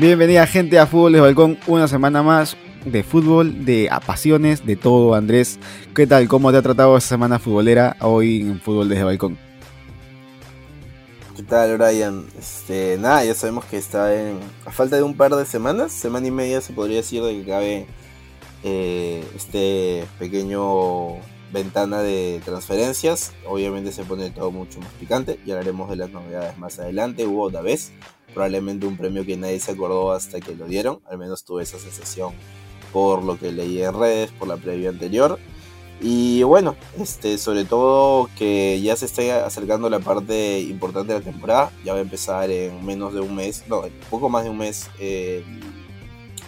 Bienvenida gente a Fútbol de Balcón, una semana más de fútbol, de apasiones, de todo Andrés. ¿Qué tal? ¿Cómo te ha tratado esta semana futbolera hoy en Fútbol desde Balcón? ¿Qué tal Brian? Este, nada, ya sabemos que está en, a falta de un par de semanas, semana y media se podría decir de que cabe eh, este pequeño ventana de transferencias. Obviamente se pone todo mucho más picante y hablaremos de las novedades más adelante. Hubo otra vez probablemente un premio que nadie se acordó hasta que lo dieron, al menos tuve esa sensación por lo que leí en redes, por la previa anterior. Y bueno, este, sobre todo que ya se está acercando la parte importante de la temporada, ya va a empezar en menos de un mes, no, en poco más de un mes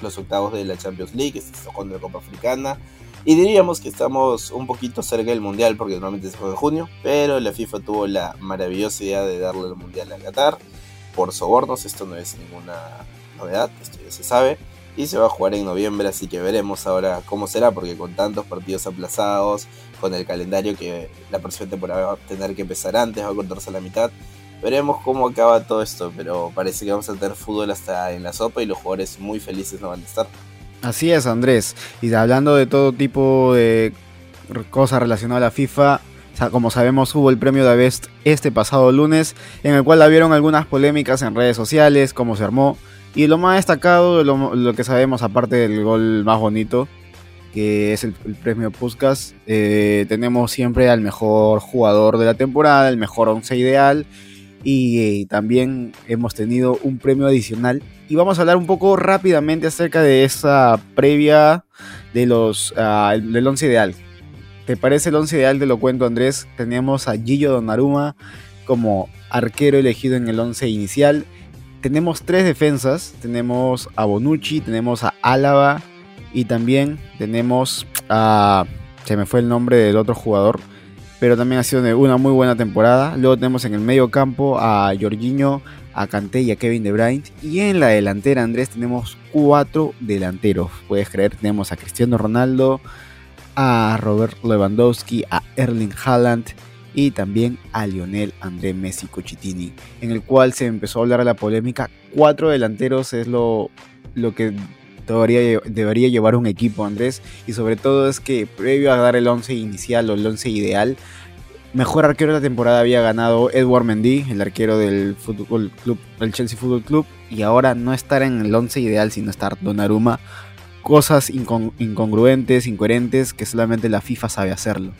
los octavos de la Champions League, se está jugando la Copa Africana. Y diríamos que estamos un poquito cerca del Mundial porque normalmente se juega en junio, pero la FIFA tuvo la maravillosa idea de darle el Mundial a Qatar por sobornos, esto no es ninguna novedad, esto ya se sabe. Y se va a jugar en noviembre, así que veremos ahora cómo será, porque con tantos partidos aplazados, con el calendario que la próxima temporada va a tener que empezar antes, va a cortarse a la mitad. Veremos cómo acaba todo esto, pero parece que vamos a tener fútbol hasta en la sopa y los jugadores muy felices no van a estar. Así es, Andrés. Y hablando de todo tipo de cosas relacionadas a la FIFA, como sabemos, hubo el premio de Best este pasado lunes, en el cual habieron algunas polémicas en redes sociales, cómo se armó. Y lo más destacado, lo, que sabemos, aparte del gol más bonito, que es el, premio Puskas, eh, tenemos siempre al mejor jugador de la temporada, el mejor once ideal. Y, también hemos tenido un premio adicional. Y vamos a hablar un poco rápidamente acerca de esa previa de los, ah, del once ideal ¿Te parece el once ideal? Te lo cuento, Andrés. Teníamos a Gillo Donnarumma como arquero elegido en el once inicial. Tenemos tres defensas. Tenemos a Bonucci, tenemos a Álava y también tenemos a... Se me fue el nombre del otro jugador, pero también ha sido una muy buena temporada. Luego tenemos en el medio campo a Jorginho, a Kanté y a Kevin De Bruyne. Y en la delantera, Andrés, tenemos cuatro delanteros. Puedes creer, tenemos a Cristiano Ronaldo, a Robert Lewandowski, a Erling Haaland y también a Lionel André Messi Cochitini, en el cual se empezó a hablar de la polémica. Cuatro delanteros es lo, lo que debería, debería llevar un equipo, Andrés, y sobre todo es que previo a dar el 11 inicial o el 11 ideal, mejor arquero de la temporada había ganado Edward Mendy, el arquero del Fútbol Chelsea Football Club, y ahora no estar en el 11 ideal, sino estar Donnarumma cosas incongruentes, incoherentes, que solamente la FIFA sabe hacerlo.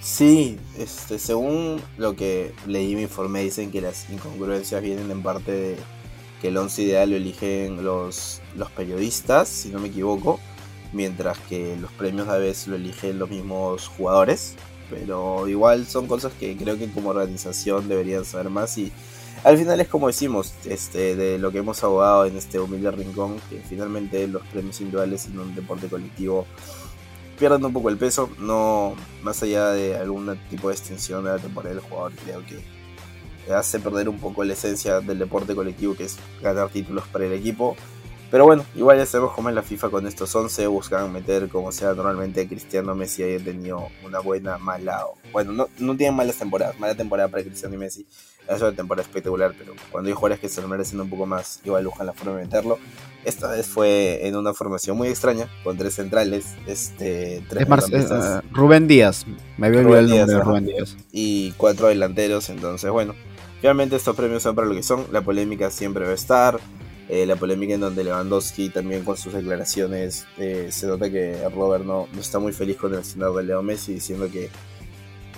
Sí, este, según lo que leí me informé, dicen que las incongruencias vienen en parte de que el once ideal lo eligen los, los periodistas, si no me equivoco, mientras que los premios a veces lo eligen los mismos jugadores. Pero igual son cosas que creo que como organización deberían saber más y al final es como decimos, este, de lo que hemos abogado en este humilde rincón, que finalmente los premios individuales en un deporte colectivo pierden un poco el peso, no más allá de algún tipo de extensión de la temporada del jugador, creo que hace perder un poco la esencia del deporte colectivo, que es ganar títulos para el equipo. Pero bueno, igual ya sabemos cómo en la FIFA con estos 11 buscan meter como sea normalmente Cristiano Messi haya tenido una buena, mala, bueno, no, no tienen malas temporadas, mala temporada para Cristiano y Messi, es una temporada espectacular, pero cuando hay jugadores que se lo merecen un poco más, igual buscan la forma de meterlo. Esta vez fue en una formación muy extraña, con tres centrales, este, tres uh, Rubén Díaz, me había olvidado el nombre de Rubén Díaz. Y cuatro delanteros, entonces bueno, Obviamente estos premios son para lo que son, la polémica siempre va a estar, eh, la polémica en donde Lewandowski también con sus declaraciones eh, se nota que Robert no, no, está muy feliz con el senador de Leo Messi diciendo que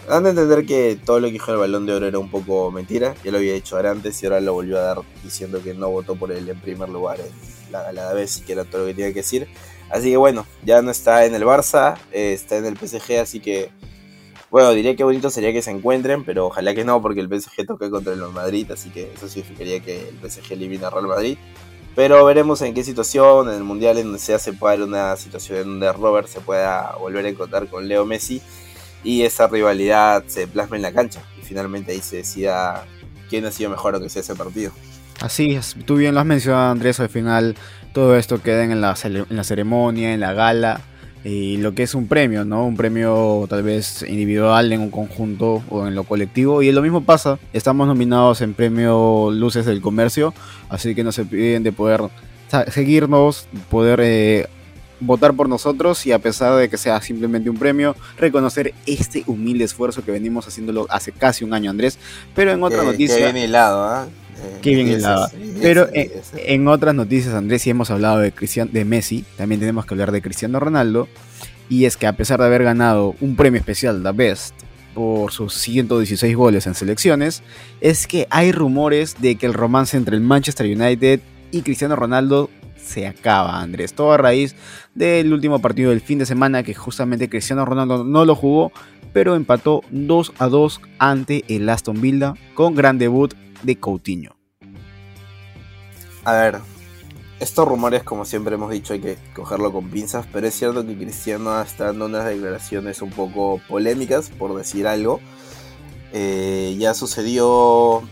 han de entender que todo lo que dijo el balón de oro era un poco mentira, ya lo había dicho antes y ahora lo volvió a dar diciendo que no votó por él en primer lugar en la gala de vez y que era todo lo que tenía que decir. Así que bueno, ya no está en el Barça, eh, está en el PSG, así que bueno, diría que bonito sería que se encuentren, pero ojalá que no, porque el PSG toca contra el Madrid, así que eso significaría que el PSG elimina a Real Madrid. Pero veremos en qué situación, en el Mundial, en donde se hace para una situación en donde Robert se pueda volver a encontrar con Leo Messi y esa rivalidad se plasma en la cancha. Y finalmente ahí se decida quién ha sido mejor o que sea ese partido. Así tú bien lo has mencionado Andrés, al final todo esto queda en la, en la ceremonia, en la gala y lo que es un premio, ¿no? Un premio tal vez individual en un conjunto o en lo colectivo. Y lo mismo pasa, estamos nominados en premio Luces del Comercio, así que no se piden de poder seguirnos, poder eh, votar por nosotros y a pesar de que sea simplemente un premio, reconocer este humilde esfuerzo que venimos haciéndolo hace casi un año, Andrés. Pero en otra noticia... Bien hilado, ¿ah? Qué bien hilado. Pero en, otras noticias, Andrés, si hemos hablado de, Cristian, de Messi, también tenemos que hablar de Cristiano Ronaldo. Y es que a pesar de haber ganado un premio especial, The Best, por sus 116 goles en selecciones, es que hay rumores de que el romance entre el Manchester United y Cristiano Ronaldo se acaba, Andrés. Todo a raíz del último partido del fin de semana que justamente Cristiano Ronaldo no lo jugó, pero empató 2 a 2 ante el Aston Villa con gran debut de Coutinho. A ver, estos rumores, como siempre hemos dicho, hay que cogerlo con pinzas, pero es cierto que Cristiano está dando unas declaraciones un poco polémicas, por decir algo. Eh, ya sucedió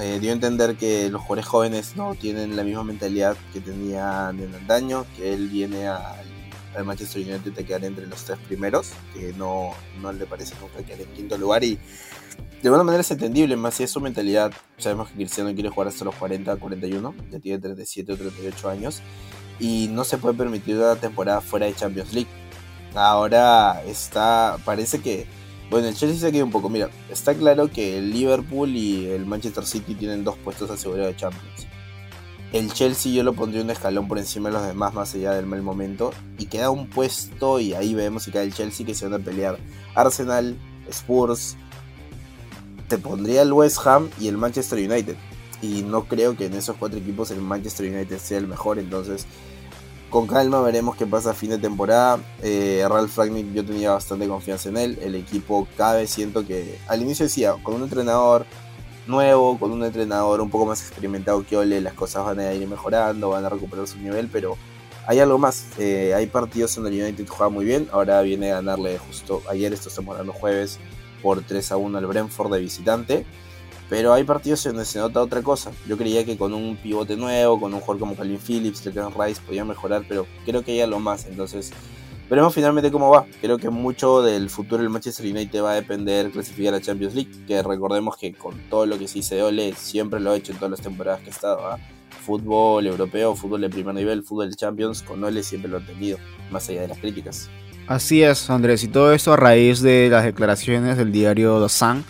eh, dio a entender que los jugadores jóvenes no tienen la misma mentalidad que tenían en antaño, que él viene al Manchester United a quedar entre los tres primeros, que no, no le parece nunca quedar en quinto lugar y de alguna manera es entendible, más si es su mentalidad, sabemos que Cristiano quiere jugar hasta los 40, 41, ya tiene 37 o 38 años y no se puede permitir una temporada fuera de Champions League. Ahora está, parece que bueno, el Chelsea se queda un poco. Mira, está claro que el Liverpool y el Manchester City tienen dos puestos asegurados de Champions. El Chelsea yo lo pondría un escalón por encima de los demás, más allá del mal momento. Y queda un puesto, y ahí vemos si cae el Chelsea que se van a pelear. Arsenal, Spurs. Te pondría el West Ham y el Manchester United. Y no creo que en esos cuatro equipos el Manchester United sea el mejor. Entonces con calma veremos qué pasa a fin de temporada. Eh, Ralph Ragnick yo tenía bastante confianza en él. El equipo cabe, siento que al inicio decía, con un entrenador nuevo, con un entrenador un poco más experimentado que Ole, las cosas van a ir mejorando, van a recuperar su nivel, pero hay algo más. Eh, hay partidos en el United juega muy bien. Ahora viene a ganarle justo ayer, esto estamos hablando jueves, por 3 a 1 al Brentford de visitante. Pero hay partidos donde se nota otra cosa. Yo creía que con un pivote nuevo, con un jugador como Calvin Phillips, Declan Rice, podía mejorar, pero creo que hay algo más. Entonces, veremos finalmente cómo va. Creo que mucho del futuro del Manchester United va a depender clasificar a Champions League. Que recordemos que con todo lo que se dice de Ole, siempre lo ha hecho en todas las temporadas que ha estado. ¿ah? Fútbol europeo, fútbol de primer nivel, fútbol de Champions, con Ole siempre lo ha tenido, más allá de las críticas. Así es, Andrés, y todo esto a raíz de las declaraciones del diario The Sun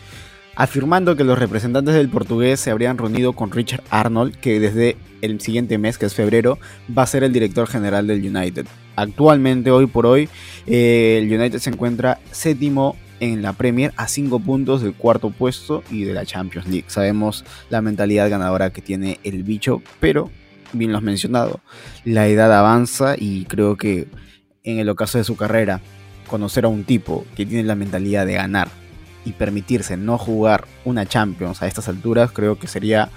afirmando que los representantes del portugués se habrían reunido con Richard Arnold, que desde el siguiente mes, que es febrero, va a ser el director general del United. Actualmente, hoy por hoy, eh, el United se encuentra séptimo en la Premier a 5 puntos del cuarto puesto y de la Champions League. Sabemos la mentalidad ganadora que tiene el bicho, pero bien lo has mencionado, la edad avanza y creo que en el ocaso de su carrera, conocer a un tipo que tiene la mentalidad de ganar y permitirse no jugar una Champions a estas alturas, creo que sería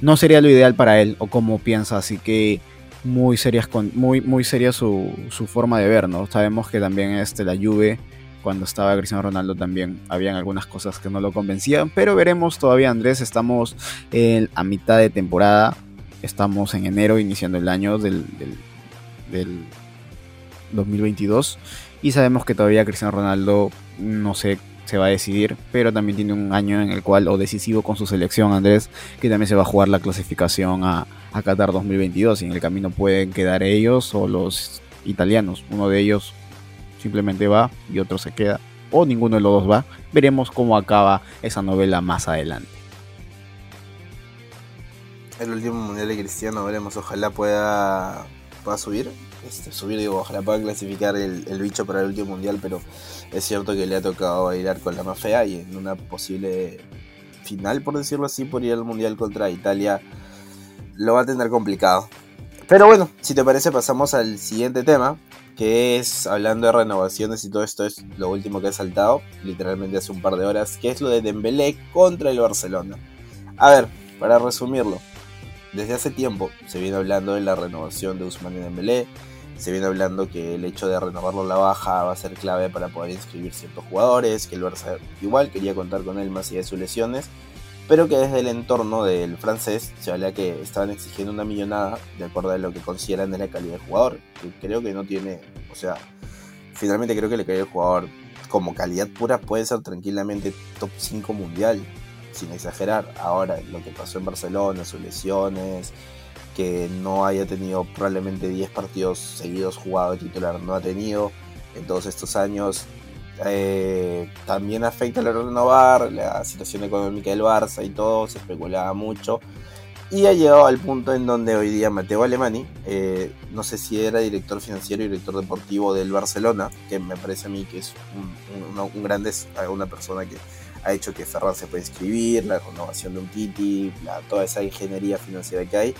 no sería lo ideal para él o como piensa, así que muy serias muy muy seria su, su, forma de ver, ¿no? Sabemos que también este la Juve cuando estaba Cristiano Ronaldo también habían algunas cosas que no lo convencían, pero veremos todavía Andrés, estamos en, a mitad de temporada, estamos en enero iniciando el año del, del, del 2022 y sabemos que todavía Cristiano Ronaldo no sé se va a decidir, pero también tiene un año en el cual, o decisivo con su selección, Andrés, que también se va a jugar la clasificación a, Qatar 2022 y en el camino pueden quedar ellos o los italianos. Uno de ellos simplemente va y otro se queda, o ninguno de los dos va. Veremos cómo acaba esa novela más adelante. El último mundial de Cristiano, veremos, ojalá pueda, pueda subir este, subir, digo, ojalá pueda clasificar el, bicho para el último mundial, pero es cierto que le ha tocado bailar con la más fea y en una posible final, por decirlo así, por ir al mundial contra Italia, lo va a tener complicado. Pero bueno, si te parece, pasamos al siguiente tema, que es hablando de renovaciones y todo esto es lo último que he saltado, literalmente hace un par de horas, que es lo de Dembélé contra el Barcelona. A ver, para resumirlo, desde hace tiempo se viene hablando de la renovación de Usman Dembélé, se viene hablando que el hecho de renovarlo a la baja va a ser clave para poder inscribir ciertos jugadores, que el Barça igual quería contar con él más allá de sus lesiones, pero que desde el entorno del francés se habla que estaban exigiendo una millonada de acuerdo a lo que consideran de la calidad del jugador, creo que no tiene, o sea, finalmente creo que le cae el jugador como calidad pura puede ser tranquilamente top 5 mundial, sin exagerar. Ahora, lo que pasó en Barcelona, sus lesiones, que no haya tenido probablemente 10 partidos seguidos jugados de titular, no ha tenido en todos estos años. Eh, también afecta la renovar, la situación económica del Barça y todo, se especulaba mucho. Y ha llegado al punto en donde hoy día Mateo Alemani, eh, no sé si era director financiero y director deportivo del Barcelona, que me parece a mí que es un, un, grande, una persona que ha hecho que Ferran se pueda inscribir, la renovación de un Titi, toda esa ingeniería financiera que hay.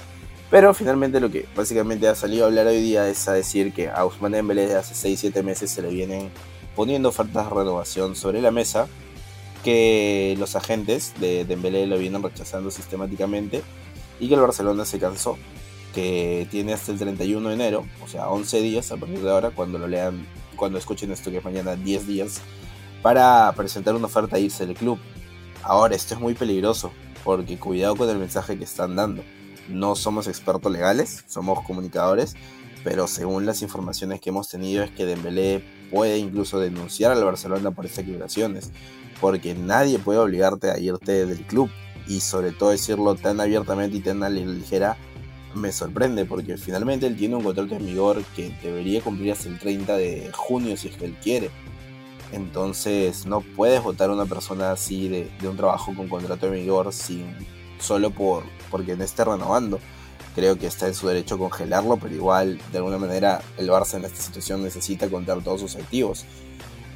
Pero finalmente lo que básicamente ha salido a hablar hoy día es a decir que a Ousmane Dembélé desde hace 6-7 meses se le vienen poniendo ofertas de renovación sobre la mesa que los agentes de Dembélé lo vienen rechazando sistemáticamente y que el Barcelona se cansó, que tiene hasta el 31 de enero, o sea, 11 días a partir de ahora, cuando lo lean, cuando escuchen esto que es mañana 10 días, para presentar una oferta a irse del club. Ahora, esto es muy peligroso, porque cuidado con el mensaje que están dando. No somos expertos legales, somos comunicadores, pero según las informaciones que hemos tenido es que Dembélé puede incluso denunciar al Barcelona por estas equivocaciones, porque nadie puede obligarte a irte del club y sobre todo decirlo tan abiertamente y tan ligera me sorprende porque finalmente él tiene un contrato en vigor que debería cumplir hasta el 30 de junio si es que él quiere. Entonces no puedes votar a una persona así de, un trabajo con contrato en vigor sin solo por porque no esté renovando. Creo que está en su derecho congelarlo, pero igual de alguna manera el Barça en esta situación necesita contar todos sus activos.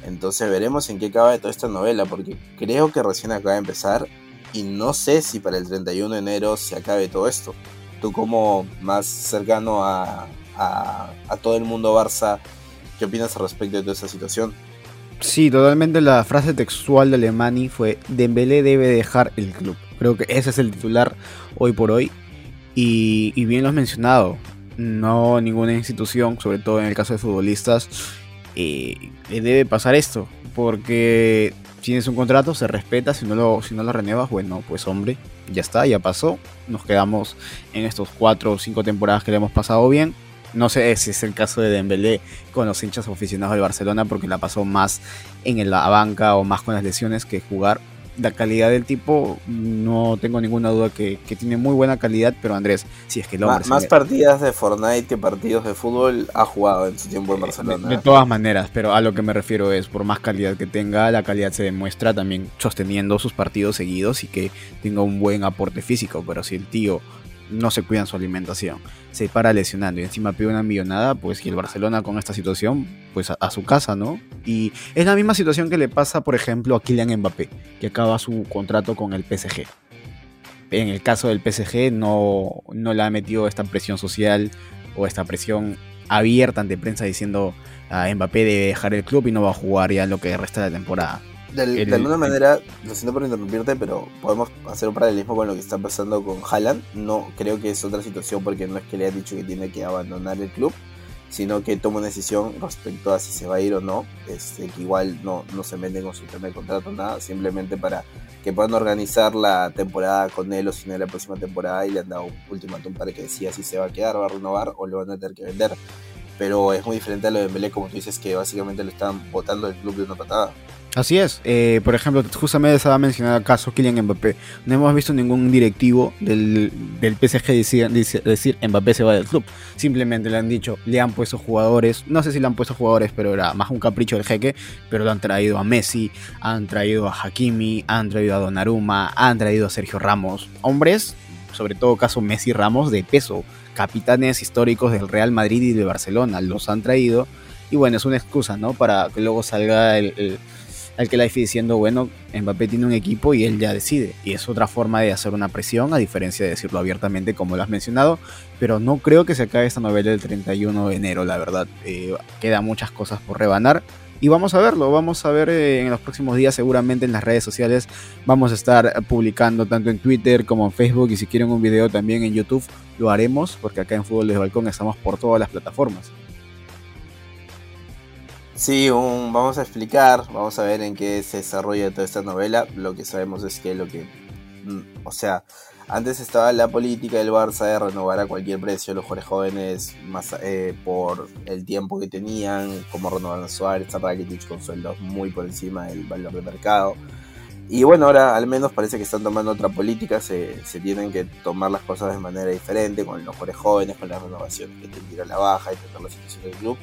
Entonces veremos en qué acaba toda esta novela, porque creo que recién acaba de empezar y no sé si para el 31 de enero se acabe todo esto. Tú como más cercano a, a, todo el mundo Barça, ¿qué opinas al respecto de toda esta situación? Sí, totalmente la frase textual de Alemani fue Dembélé debe dejar el club. Creo que ese es el titular hoy por hoy. Y, bien lo has mencionado, no ninguna institución, sobre todo en el caso de futbolistas, eh, le debe pasar esto. Porque tienes un contrato, se respeta, si no lo, si no lo renuevas, bueno, pues hombre, ya está, ya pasó. Nos quedamos en estos cuatro o cinco temporadas que le hemos pasado bien. No sé si es el caso de Dembélé con los hinchas aficionados del Barcelona porque la pasó más en la banca o más con las lesiones que jugar la calidad del tipo, no tengo ninguna duda que, tiene muy buena calidad, pero Andrés, si es que lo Más, más partidas de Fortnite que partidos de fútbol ha jugado en su tiempo en Barcelona. De, todas maneras, pero a lo que me refiero es, por más calidad que tenga, la calidad se demuestra también sosteniendo sus partidos seguidos y que tenga un buen aporte físico, pero si el tío no se cuidan su alimentación, se para lesionando y encima pide una millonada, pues y el Barcelona con esta situación, pues a, su casa, ¿no? Y es la misma situación que le pasa, por ejemplo, a Kylian Mbappé, que acaba su contrato con el PSG. En el caso del PSG no, no le ha metido esta presión social o esta presión abierta ante prensa diciendo a Mbappé debe dejar el club y no va a jugar ya lo que resta de la temporada. De, alguna manera, lo siento por interrumpirte, pero podemos hacer un paralelismo con lo que está pasando con Haaland. No creo que es otra situación porque no es que le haya dicho que tiene que abandonar el club, sino que toma una decisión respecto a si se va a ir o no. Este, que igual no, no se vende con su tema de contrato, nada, simplemente para que puedan organizar la temporada con él o si no la próxima temporada y le han dado un ultimátum para que decida si se va a quedar, va a renovar o lo van a tener que vender. Pero es muy diferente a lo de Mbele, como tú dices, que básicamente lo están botando del club de una patada. Así es. Eh, por ejemplo, justamente estaba mencionando el caso Kylian Mbappé. No hemos visto ningún directivo del, del PSG decir, decir, Mbappé se va del club. Simplemente le han dicho, le han puesto jugadores. No sé si le han puesto jugadores, pero era más un capricho del jeque. Pero lo han traído a Messi, han traído a Hakimi, han traído a Donnarumma, han traído a Sergio Ramos. Hombres, sobre todo caso Messi Ramos, de peso. Capitanes históricos del Real Madrid y de Barcelona. Los han traído. Y bueno, es una excusa, ¿no? Para que luego salga el al que Life diciendo, bueno, Mbappé tiene un equipo y él ya decide. Y es otra forma de hacer una presión, a diferencia de decirlo abiertamente como lo has mencionado. Pero no creo que se acabe esta novela el 31 de enero, la verdad. Eh, quedan muchas cosas por rebanar. Y vamos a verlo, vamos a ver eh, en los próximos días seguramente en las redes sociales. Vamos a estar publicando tanto en Twitter como en Facebook y si quieren un video también en YouTube lo haremos porque acá en Fútbol de Balcón estamos por todas las plataformas. Sí, vamos a explicar, vamos a ver en qué se desarrolla toda esta novela. Lo que sabemos es que lo que, mm, o sea, Antes estaba la política del Barça de renovar a cualquier precio los jugadores jóvenes más eh, por el tiempo que tenían, como renovar Suárez, a Rakitic con sueldos muy por encima del valor de mercado. Y bueno, ahora al menos parece que están tomando otra política, se, tienen que tomar las cosas de manera diferente, con los jugadores jóvenes, con las renovaciones que a la baja y tener la situación del club.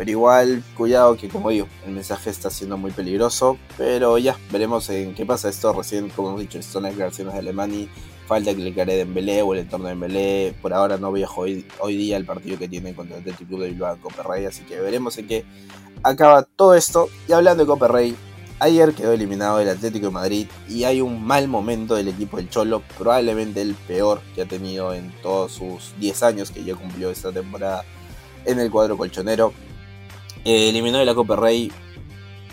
Pero igual, cuidado que como digo, el mensaje está siendo muy peligroso. Pero ya, veremos en qué pasa esto. Recién, como hemos dicho, son las declaraciones de Alemania. Falta que le care de Dembélé o el entorno de Dembélé. Por ahora no viajo hoy, hoy día el partido que tienen contra el Atlético Club de Bilbao Copa. Así que veremos en qué acaba todo esto. Y hablando de Copa Rey, ayer quedó eliminado el Atlético de Madrid. Y hay un mal momento del equipo del Cholo. Probablemente el peor que ha tenido en todos sus 10 años que ya cumplió esta temporada en el cuadro colchonero eh, eliminó de la Copa Rey,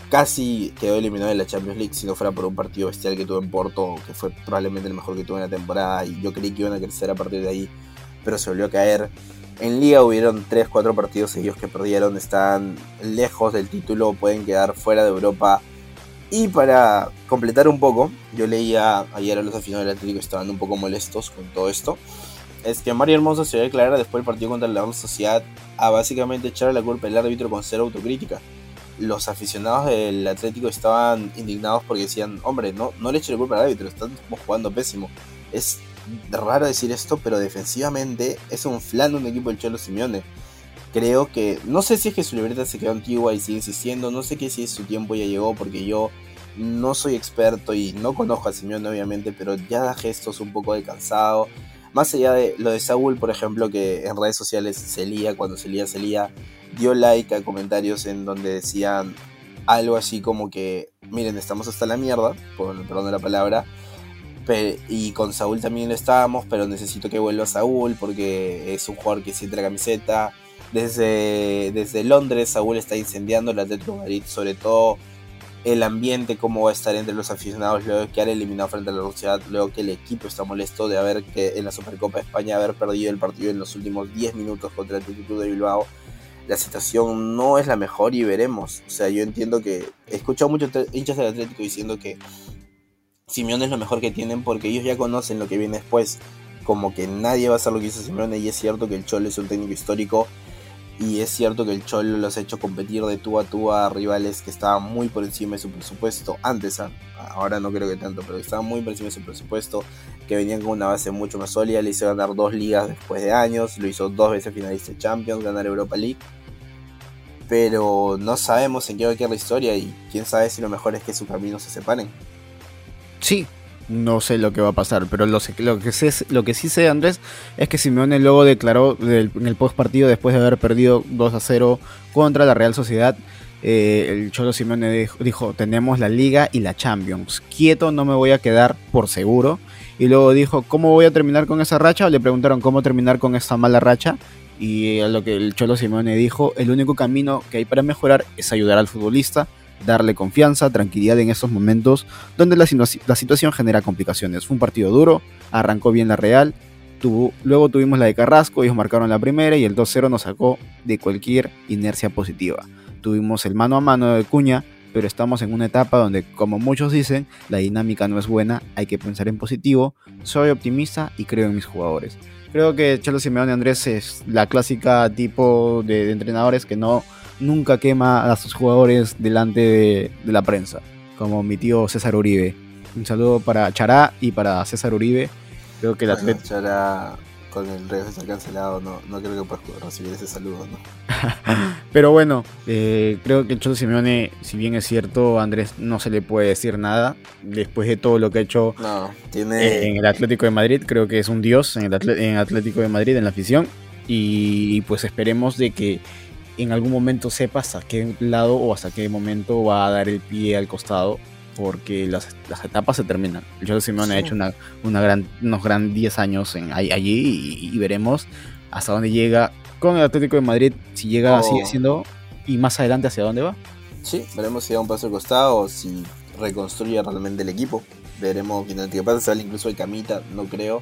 casi quedó eliminado de la Champions League si no fuera por un partido bestial que tuvo en Porto, que fue probablemente el mejor que tuvo en la temporada y yo creí que iban a crecer a partir de ahí, pero se volvió a caer. En Liga hubieron 3-4 partidos seguidos que perdieron, están lejos del título, pueden quedar fuera de Europa. Y para completar un poco, yo leía ayer a los aficionados del Atlético estaban un poco molestos con todo esto es que Mario Hermoso se va a declarar después del partido contra la Real Sociedad a básicamente echarle la culpa al árbitro con cero autocrítica. Los aficionados del Atlético estaban indignados porque decían, hombre, no, no le eche la culpa al árbitro, estamos jugando pésimo. Es raro decir esto, pero defensivamente es un flan de un equipo del Cholo Simeone. Creo que, no sé si es que su libreta se quedó antigua y sigue insistiendo, no sé qué si su tiempo ya llegó, porque yo no soy experto y no conozco a Simeone obviamente, pero ya da gestos un poco de cansado más allá de lo de Saúl, por ejemplo, que en redes sociales se lía, cuando se lía, se lía, dio like a comentarios en donde decían algo así como que, miren, estamos hasta la mierda, por perdón de la palabra, y con Saúl también lo estábamos, pero necesito que vuelva Saúl porque es un jugador que siente la camiseta. Desde, desde Londres, Saúl está incendiando el Atlético de Madrid, sobre todo el ambiente, cómo va a estar entre los aficionados luego de quedar eliminado frente a la Sociedad, luego que el equipo está molesto de haber que en la Supercopa de España haber perdido el partido en los últimos 10 minutos contra el Atlético de Bilbao. La situación no es la mejor y veremos. O sea, yo entiendo que he escuchado muchos hinchas del Atlético diciendo que Simeone es lo mejor que tienen porque ellos ya conocen lo que viene después. Como que nadie va a hacer lo que hizo Simeone y es cierto que el Cholo es un técnico histórico y es cierto que el Cholo los ha hecho competir de tú a tú a rivales que estaban muy por encima de su presupuesto. Antes, ah, ahora no creo que tanto, pero estaban muy por encima de su presupuesto. Que venían con una base mucho más sólida. Le hizo ganar dos ligas después de años. Lo hizo dos veces finalista de Champions, ganar Europa League. Pero no sabemos en qué va a quedar la historia. Y quién sabe si lo mejor es que sus caminos se separen. Sí, no sé lo que va a pasar, pero lo, lo, que, sé, lo que sí sé, Andrés, es que Simeone luego declaró en el post partido, después de haber perdido 2 a 0 contra la Real Sociedad, eh, el Cholo Simeone dijo, tenemos la Liga y la Champions. Quieto no me voy a quedar por seguro. Y luego dijo, ¿cómo voy a terminar con esa racha? Le preguntaron cómo terminar con esta mala racha. Y a lo que el Cholo Simeone dijo, el único camino que hay para mejorar es ayudar al futbolista darle confianza, tranquilidad en esos momentos donde la, situación genera complicaciones. Fue un partido duro, arrancó bien la Real, tuvo, luego tuvimos la de Carrasco, ellos marcaron la primera y el 2-0 nos sacó de cualquier inercia positiva. Tuvimos el mano a mano de Cuña, pero estamos en una etapa donde, como muchos dicen, la dinámica no es buena, hay que pensar en positivo, soy optimista y creo en mis jugadores. Creo que Chelo Simeone Andrés es la clásica tipo de entrenadores que no nunca quema a sus jugadores delante de, la prensa, como mi tío César Uribe. Un saludo para Chará y para César Uribe. Creo que el atleta. Chará con el rey está cancelado, no, no creo que pueda recibir ese saludo, ¿no? Pero bueno, eh, creo que el Cholo Simeone, si bien es cierto, Andrés no se le puede decir nada. Después de todo lo que ha hecho tiene... en el Atlético de Madrid, creo que es un dios en el, en Atlético de Madrid, en la afición. Y pues esperemos de que en algún momento sepa hasta qué lado o hasta qué momento va a dar el pie al costado, porque las, etapas se terminan. Cholo Simeone ha hecho una, una gran, unos gran 10 años en, allí y, veremos hasta dónde llega con el Atlético de Madrid, si llega, sigue siendo, y más adelante hacia dónde va. Sí, veremos si da un paso al costado o si reconstruye realmente el equipo. Veremos qué pasa, sale incluso el Camita, no creo.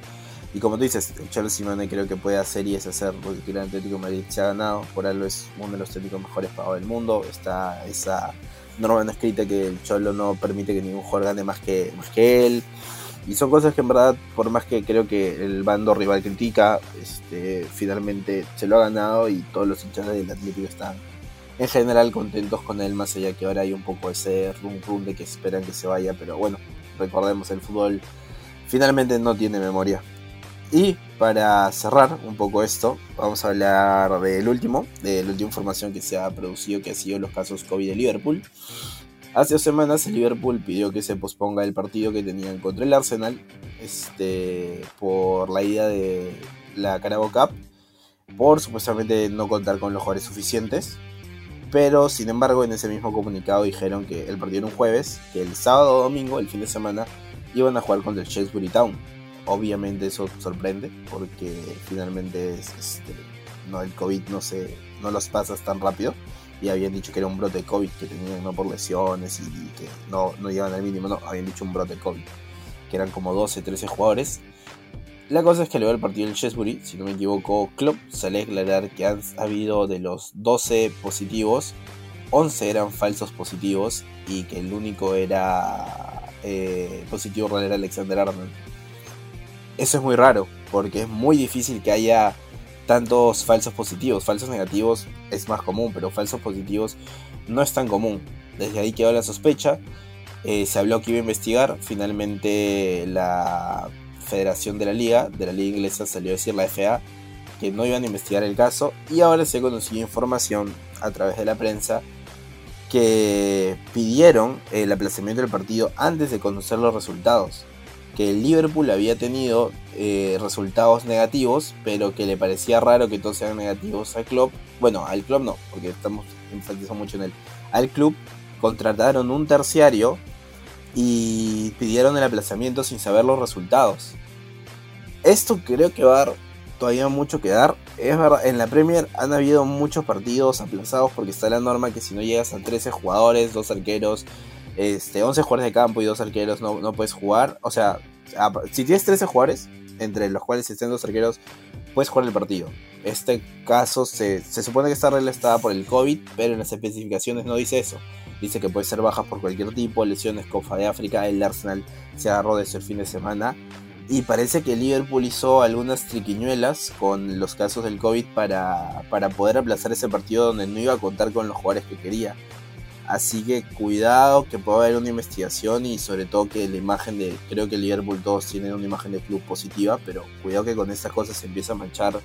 Y como tú dices, Cholo Simone creo que puede hacer y es hacer lo que el Atlético Madrid se ha ganado. Por algo es uno de los técnicos mejores pagados del mundo. Está esa norma no escrita que el Cholo no permite que ningún jugador gane más que, más que él. Y son cosas que en verdad, por más que creo que el bando rival critica, este, finalmente se lo ha ganado y todos los hinchas del Atlético están en general contentos con él, más allá que ahora hay un poco ese rum rum de que esperan que se vaya, pero bueno, recordemos, el fútbol finalmente no tiene memoria. Y para cerrar un poco esto, vamos a hablar del último, de la última información que se ha producido, que ha sido los casos COVID de Liverpool. Hace dos semanas el Liverpool pidió que se posponga el partido que tenían contra el Arsenal este, por la ida de la Carabao Cup, por supuestamente no contar con los jugadores suficientes. Pero sin embargo en ese mismo comunicado dijeron que el partido era un jueves, que el sábado o domingo, el fin de semana, iban a jugar contra el Shrewsbury Town. Obviamente eso sorprende porque finalmente este, no, el COVID no, se, no los pasas tan rápido y habían dicho que era un brote de COVID que tenían no por lesiones y, que no, no llegaban al mínimo, no, habían dicho un brote de COVID, que eran como 12, 13 jugadores. La cosa es que luego del partido del Chesbury, si no me equivoco, Klopp sale a aclarar que han habido de los 12 positivos, 11 eran falsos positivos y que el único era eh, positivo real era Alexander Arnold. Eso es muy raro, porque es muy difícil que haya tantos falsos positivos. Falsos negativos es más común, pero falsos positivos no es tan común. Desde ahí quedó la sospecha. Eh, se habló que iba a investigar. Finalmente la Federación de la Liga, de la Liga Inglesa, salió a decir la FA que no iban a investigar el caso. Y ahora se conoció información a través de la prensa que pidieron el aplazamiento del partido antes de conocer los resultados que el Liverpool había tenido eh, resultados negativos, pero que le parecía raro que todos sean negativos al club. Bueno, al club no, porque estamos enfatizando mucho en él. Al club contrataron un terciario y pidieron el aplazamiento sin saber los resultados. Esto creo que va a dar todavía mucho que dar. Es verdad, en la Premier han habido muchos partidos aplazados porque está la norma que si no llegas a 13 jugadores, dos arqueros, este, 11 jugadores de campo y dos arqueros no, no puedes jugar. O sea, si tienes 13 jugadores, entre los cuales estén dos arqueros, puedes jugar el partido. Este caso se, se supone que esta regla por el COVID, pero en las especificaciones no dice eso. Dice que puede ser bajas por cualquier tipo, lesiones, Copa de África, el Arsenal se agarró de ese fin de semana. Y parece que Liverpool hizo algunas triquiñuelas con los casos del COVID para, para poder aplazar ese partido donde no iba a contar con los jugadores que quería. Así que cuidado que pueda haber una investigación y sobre todo que la imagen de, creo que Liverpool todos tienen una imagen de club positiva, pero cuidado que con estas cosas se empieza a manchar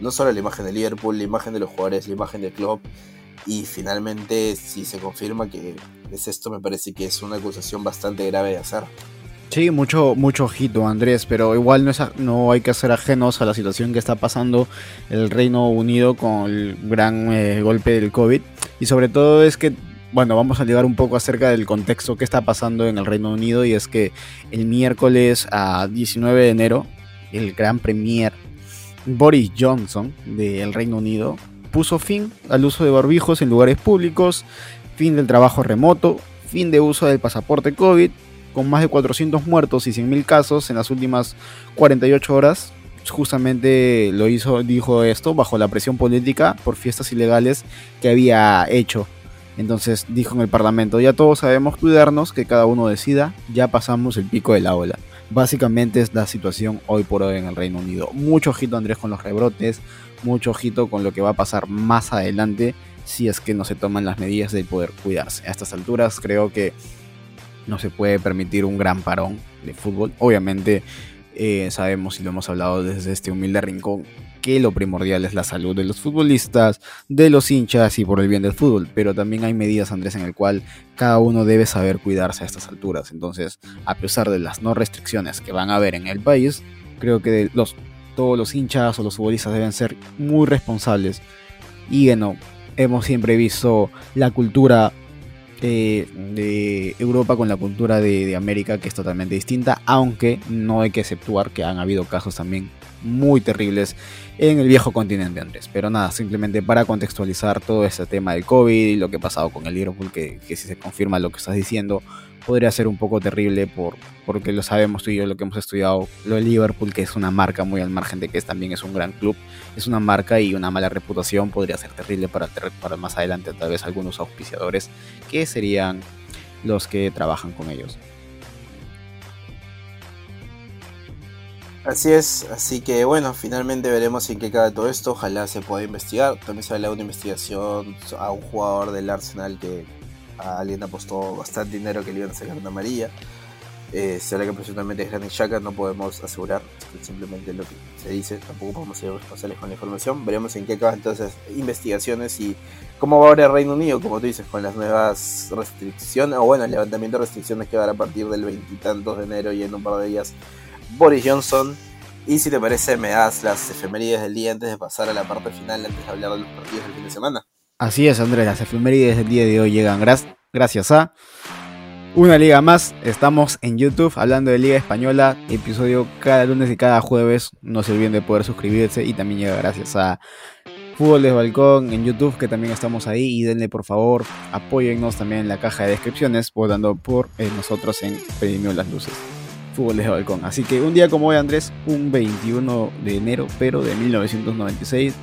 no solo la imagen de Liverpool, la imagen de los jugadores, la imagen del club. Y finalmente, si se confirma que es esto, me parece que es una acusación bastante grave de hacer. Sí, mucho, mucho ojito, Andrés, pero igual no, es, no hay que ser ajenos a la situación que está pasando el Reino Unido con el gran eh, golpe del COVID. Y sobre todo es que bueno, vamos a llegar un poco acerca del contexto que está pasando en el Reino Unido y es que el miércoles a 19 de enero, el gran premier Boris Johnson del Reino Unido puso fin al uso de barbijos en lugares públicos, fin del trabajo remoto, fin de uso del pasaporte COVID, con más de 400 muertos y 100.000 casos en las últimas 48 horas. Justamente lo hizo, dijo esto bajo la presión política por fiestas ilegales que había hecho entonces dijo en el Parlamento, ya todos sabemos cuidarnos, que cada uno decida, ya pasamos el pico de la ola. Básicamente es la situación hoy por hoy en el Reino Unido. Mucho ojito Andrés con los rebrotes, mucho ojito con lo que va a pasar más adelante si es que no se toman las medidas de poder cuidarse. A estas alturas creo que no se puede permitir un gran parón de fútbol. Obviamente eh, sabemos y lo hemos hablado desde este humilde rincón que lo primordial es la salud de los futbolistas, de los hinchas y por el bien del fútbol, pero también hay medidas, Andrés, en el cual cada uno debe saber cuidarse a estas alturas. Entonces, a pesar de las no restricciones que van a haber en el país, creo que todos los hinchas o los futbolistas deben ser muy responsables. Y bueno, hemos siempre visto la cultura eh, de Europa con la cultura de, América que es totalmente distinta, aunque no hay que exceptuar que han habido casos también muy terribles en el viejo continente, Andrés. Pero nada, simplemente para contextualizar todo este tema del COVID y lo que ha pasado con el Liverpool, que, que si se confirma lo que estás diciendo, podría ser un poco terrible por, porque lo sabemos tú y yo lo que hemos estudiado, lo de Liverpool, que es una marca muy al margen de que también es un gran club, es una marca y una mala reputación podría ser terrible para, más adelante tal vez algunos auspiciadores que serían los que trabajan con ellos. Así es, así que bueno, finalmente veremos en qué queda todo esto. Ojalá se pueda investigar. También se habla de una investigación a un jugador del Arsenal que alguien apostó bastante dinero que le iban a sacar una amarilla. Eh, se habla que presuntamente es Granit Xhaka, no podemos asegurar, simplemente lo que se dice, tampoco podemos ser responsables con la información. Veremos en qué acaba entonces investigaciones y cómo va ahora el Reino Unido, como tú dices, con las nuevas restricciones, o bueno, el levantamiento de restricciones que va a dar a partir del veintitantos de enero y en un par de días Boris Johnson. Y si te parece, me das las efemérides del día antes de pasar a la parte final, antes de hablar de los partidos del fin de semana. Así es, Andrés, las efemérides del día de hoy llegan gracias a una liga más, estamos en YouTube hablando de Liga Española, episodio cada lunes y cada jueves. No se olviden de poder suscribirse y también llega gracias a Fútbol de Balcón en YouTube, que también estamos ahí. Y denle por favor, apóyennos también en la caja de descripciones, votando por eh, nosotros en Premio Las Luces. Fútbol de Balcón. Así que un día como hoy, Andrés, un 21 de enero, pero de 1996,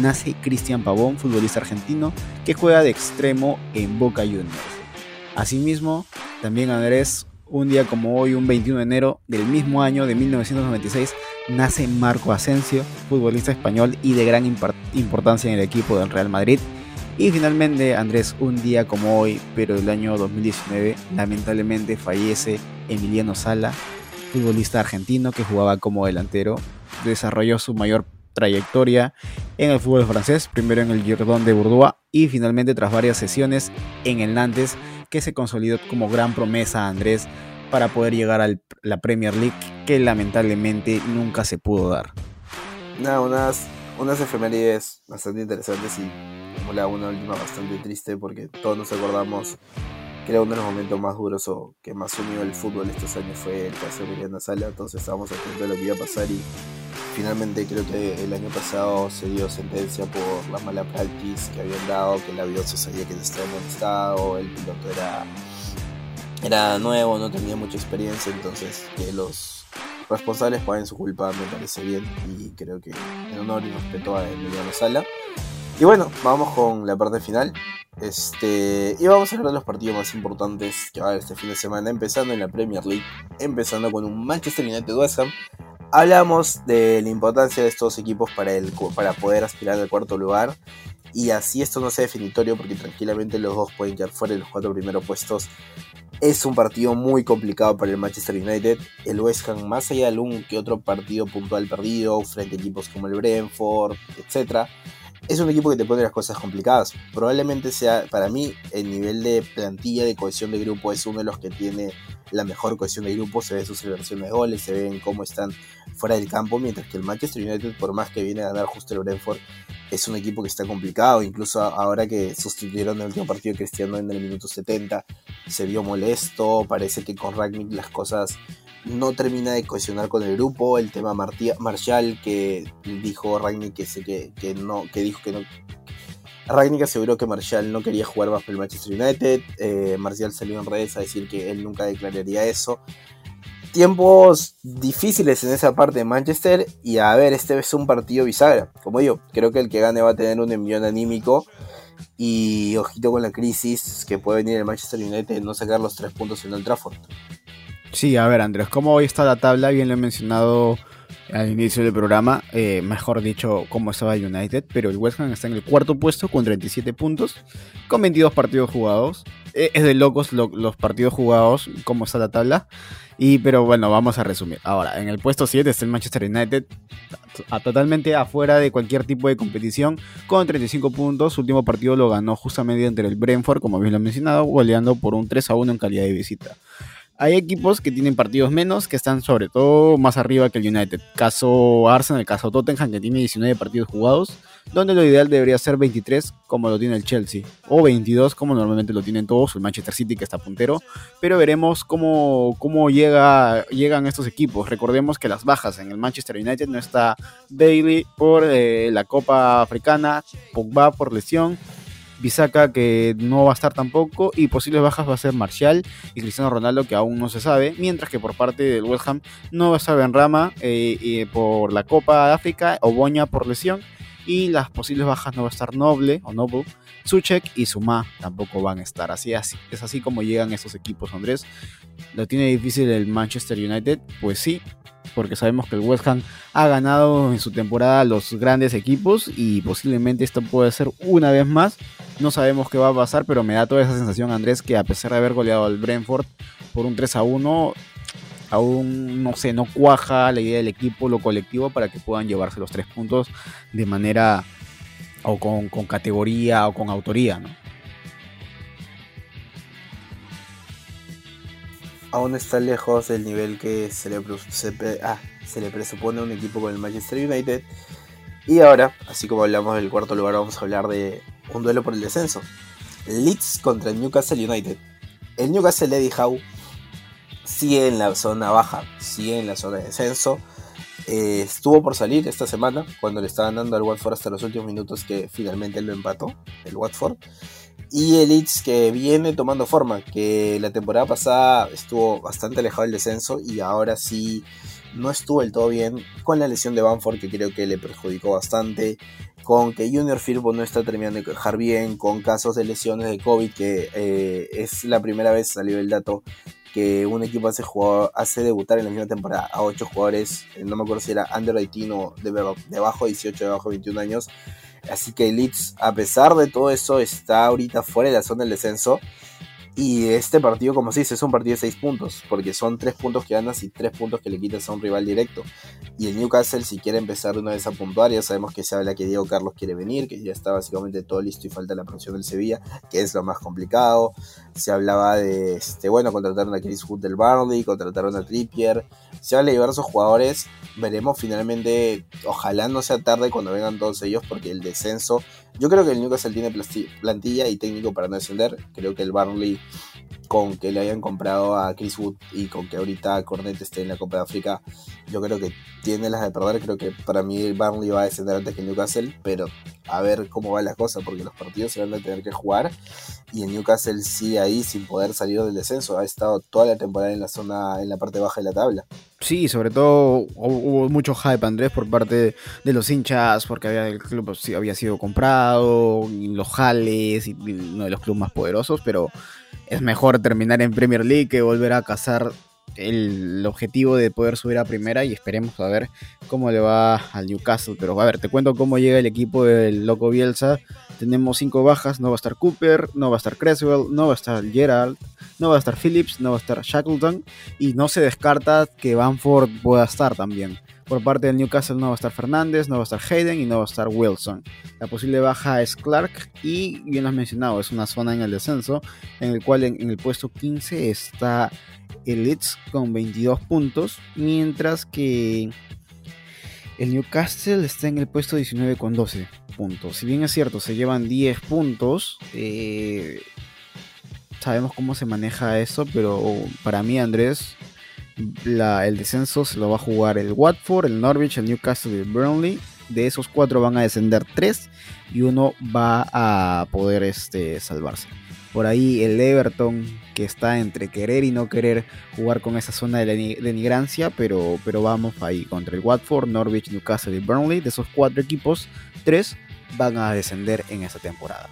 nace Cristian Pavón, futbolista argentino, que juega de extremo en Boca Juniors. Asimismo, también Andrés, un día como hoy, un 21 de enero del mismo año de 1996, nace Marco Asensio, futbolista español y de gran importancia en el equipo del Real Madrid. Y finalmente, Andrés, un día como hoy, pero del año 2019, lamentablemente fallece Emiliano Sala, futbolista argentino que jugaba como delantero. Desarrolló su mayor trayectoria en el fútbol francés, primero en el Girodón de Bourdois y finalmente tras varias sesiones en el Nantes que se consolidó como gran promesa Andrés para poder llegar a la Premier League que lamentablemente nunca se pudo dar. Nada, unas, unas efemérides bastante interesantes y como la una última bastante triste porque todos nos acordamos que era uno de los momentos más duros o que más unió el fútbol estos años fue el caso de Emiliano Sala, entonces estábamos atentos de lo que iba a pasar y finalmente creo que el año pasado se dio sentencia por la mala practice que habían dado, que el avión se sabía que estaba en el piloto era, era nuevo, no tenía mucha experiencia, entonces que los responsables paguen su culpa me parece bien y creo que en honor y respeto a Emiliano Sala. Y bueno, vamos con la parte final. Este, y vamos a hablar de los partidos más importantes que va a haber este fin de semana, empezando en la Premier League, empezando con un Manchester United West Ham Hablamos de la importancia de estos equipos para, el, para poder aspirar al cuarto lugar. Y así esto no sea definitorio porque tranquilamente los dos pueden quedar fuera de los cuatro primeros puestos. Es un partido muy complicado para el Manchester United. El West Ham, más allá de algún que otro partido puntual perdido, frente a equipos como el Brentford, etc., es un equipo que te pone las cosas complicadas. Probablemente sea, para mí, el nivel de plantilla, de cohesión de grupo, es uno de los que tiene la mejor cohesión de grupo. Se ve sus celebraciones de goles, se ven cómo están fuera del campo, mientras que el Manchester United, por más que viene a ganar justo el Brentford, es un equipo que está complicado. Incluso ahora que sustituyeron el último partido Cristiano en el minuto 70, se vio molesto. Parece que con Ragnick las cosas no termina de cohesionar con el grupo. El tema Martial, que dijo Ragnick que, que, no, que dijo que no. Ragnick aseguró que Martial no quería jugar más por el Manchester United. Eh, Martial salió en redes a decir que él nunca declararía eso. Tiempos difíciles en esa parte de Manchester. Y a ver, este es un partido bisagra. Como digo, creo que el que gane va a tener un envión anímico. Y ojito con la crisis que puede venir el Manchester United de no sacar los tres puntos en el Trafford. Sí, a ver, Andrés, ¿cómo hoy está la tabla? Bien lo he mencionado al inicio del programa, eh, mejor dicho, cómo estaba United, pero el West Ham está en el cuarto puesto con 37 puntos, con 22 partidos jugados. Eh, es de locos los partidos jugados, cómo está la tabla. Y, pero bueno, vamos a resumir. Ahora, en el puesto 7 está el Manchester United, totalmente afuera de cualquier tipo de competición, con 35 puntos. Su último partido lo ganó justamente entre el Brentford, como bien lo he mencionado, goleando por un 3 a 1 en calidad de visita. Hay equipos que tienen partidos menos, que están sobre todo más arriba que el United. Caso Arsenal, caso Tottenham, que tiene 19 partidos jugados, donde lo ideal debería ser 23, como lo tiene el Chelsea, o 22, como normalmente lo tienen todos, el Manchester City, que está puntero. Pero veremos cómo, cómo llega, llegan estos equipos. Recordemos que las bajas en el Manchester United no está Bailey por eh, la Copa Africana, Pogba por lesión, Bisaca que no va a estar tampoco y posibles bajas va a ser Marcial y Cristiano Ronaldo que aún no se sabe, mientras que por parte del West Ham no va a estar Benrama eh, por la Copa de África, Oboña por lesión Y las posibles bajas no va a estar Noble o Noble, Suchek y Suma tampoco van a estar. Así, así es así como llegan estos equipos, Andrés. ¿Lo tiene difícil el Manchester United? Pues sí, porque sabemos que el West Ham ha ganado en su temporada los grandes equipos y posiblemente esto puede ser una vez más. No sabemos qué va a pasar, pero me da toda esa sensación, Andrés, que a pesar de haber goleado al Brentford por un 3 a 1, aún no sé, no cuaja la idea del equipo, lo colectivo, para que puedan llevarse los tres puntos de manera o con, categoría o con autoría. Aún está lejos del nivel que se le, ah, se le presupone a un equipo con el Manchester United. Y ahora, así como hablamos del cuarto lugar, vamos a hablar de un duelo por el descenso. Leeds contra el Newcastle United. El Newcastle Eddie Howe sigue en la zona baja, sigue en la zona de descenso. Eh, estuvo por salir esta semana cuando le estaban dando al Watford hasta los últimos minutos que finalmente lo empató, el Watford. Y el Leeds que viene tomando forma, que la temporada pasada estuvo bastante alejado del descenso y ahora sí no estuvo del todo bien con la lesión de Banford que creo que le perjudicó bastante, con que Junior Firpo no está terminando de quejar bien, con casos de lesiones de COVID que eh, es la primera vez salió el dato que un equipo hace, jugador, hace debutar en la misma temporada a 8 jugadores, eh, no me acuerdo si era under 18 o de, debajo de 18, debajo de 21 años. Así que Leeds, a pesar de todo eso, está ahorita fuera de la zona del descenso. Y este partido, como se dice, es un partido de 6 puntos, porque son 3 puntos que ganas y 3 puntos que le quitas a un rival directo. Y el Newcastle, si quiere empezar una vez a puntuar, ya sabemos que se habla que Diego Carlos quiere venir, que ya está básicamente todo listo y falta la presión del Sevilla, que es lo más complicado. Se hablaba de, este, bueno, contrataron a Chris Wood del Barley, contrataron a Trippier. Se habla de diversos jugadores. Veremos finalmente, ojalá no sea tarde cuando vengan todos ellos, porque el descenso yo creo que el Newcastle tiene plantilla y técnico para no descender. Creo que el Burnley, con que le hayan comprado a Chris Wood y con que ahorita Cornet esté en la Copa de África, yo creo que tiene las de perder. Creo que para mí el Burnley va a descender antes que el Newcastle, pero a ver cómo va la cosa, porque los partidos se van a tener que jugar. Y el Newcastle sí ahí sin poder salir del descenso. Ha estado toda la temporada en la zona, en la parte baja de la tabla. Sí, sobre todo hubo mucho hype, Andrés, por parte de los hinchas, porque había, el club había sido comprado, los jales, y uno de los clubes más poderosos, pero es mejor terminar en Premier League que volver a cazar el, objetivo de poder subir a primera y esperemos a ver cómo le va al Newcastle. Pero a ver, te cuento cómo llega el equipo del Loco Bielsa. Tenemos cinco bajas, no va a estar Cooper, no va a estar Creswell, no va a estar Gerald, no va a estar Phillips, no va a estar Shackleton y no se descarta que Banford pueda estar también. Por parte del Newcastle no va a estar Fernández, no va a estar Hayden y no va a estar Wilson. La posible baja es Clark y bien lo has mencionado, es una zona en el descenso en el cual en, el puesto 15 está el Leeds con 22 puntos, mientras que el Newcastle está en el puesto 19 con 12 puntos. Si bien es cierto, se llevan 10 puntos, eh, sabemos cómo se maneja eso, pero para mí, Andrés, el descenso se lo va a jugar el Watford, el Norwich, el Newcastle y el Burnley. De esos cuatro van a descender tres y uno va a poder este, salvarse. Por ahí el Everton, que está entre querer y no querer jugar con esa zona de denigrancia, pero, pero vamos ahí contra el Watford, Norwich, Newcastle y Burnley. De esos cuatro equipos, tres van a descender en esa temporada.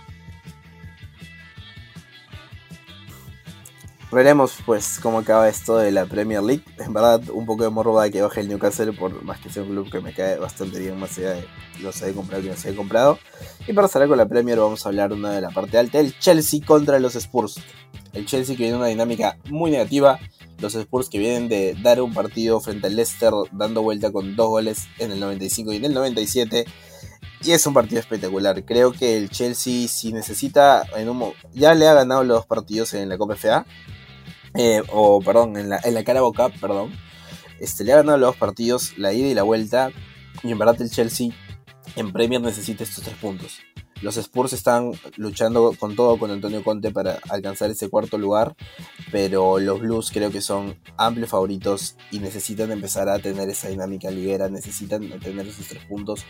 Veremos pues cómo acaba esto de la Premier League. En verdad, un poco de morro que baje el Newcastle, por más que sea un club que me cae bastante bien, más allá de los he comprado que no se he comprado. Y para cerrar con la Premier, vamos a hablar una de la parte alta: el Chelsea contra los Spurs. El Chelsea que viene una dinámica muy negativa. Los Spurs que vienen de dar un partido frente al Leicester, dando vuelta con dos goles en el 95 y en el 97. Y es un partido espectacular. Creo que el Chelsea, si necesita, en un, ya le ha ganado los dos partidos en la Copa FA eh, o perdón, en la, en la Carabao Cup, perdón, este, le ha ganado los dos partidos, la ida y la vuelta, y en verdad el Chelsea en Premier necesita estos tres puntos. Los Spurs están luchando con todo con Antonio Conte para alcanzar ese cuarto lugar, pero los Blues creo que son amplios favoritos y necesitan empezar a tener esa dinámica liguera, necesitan tener esos tres puntos,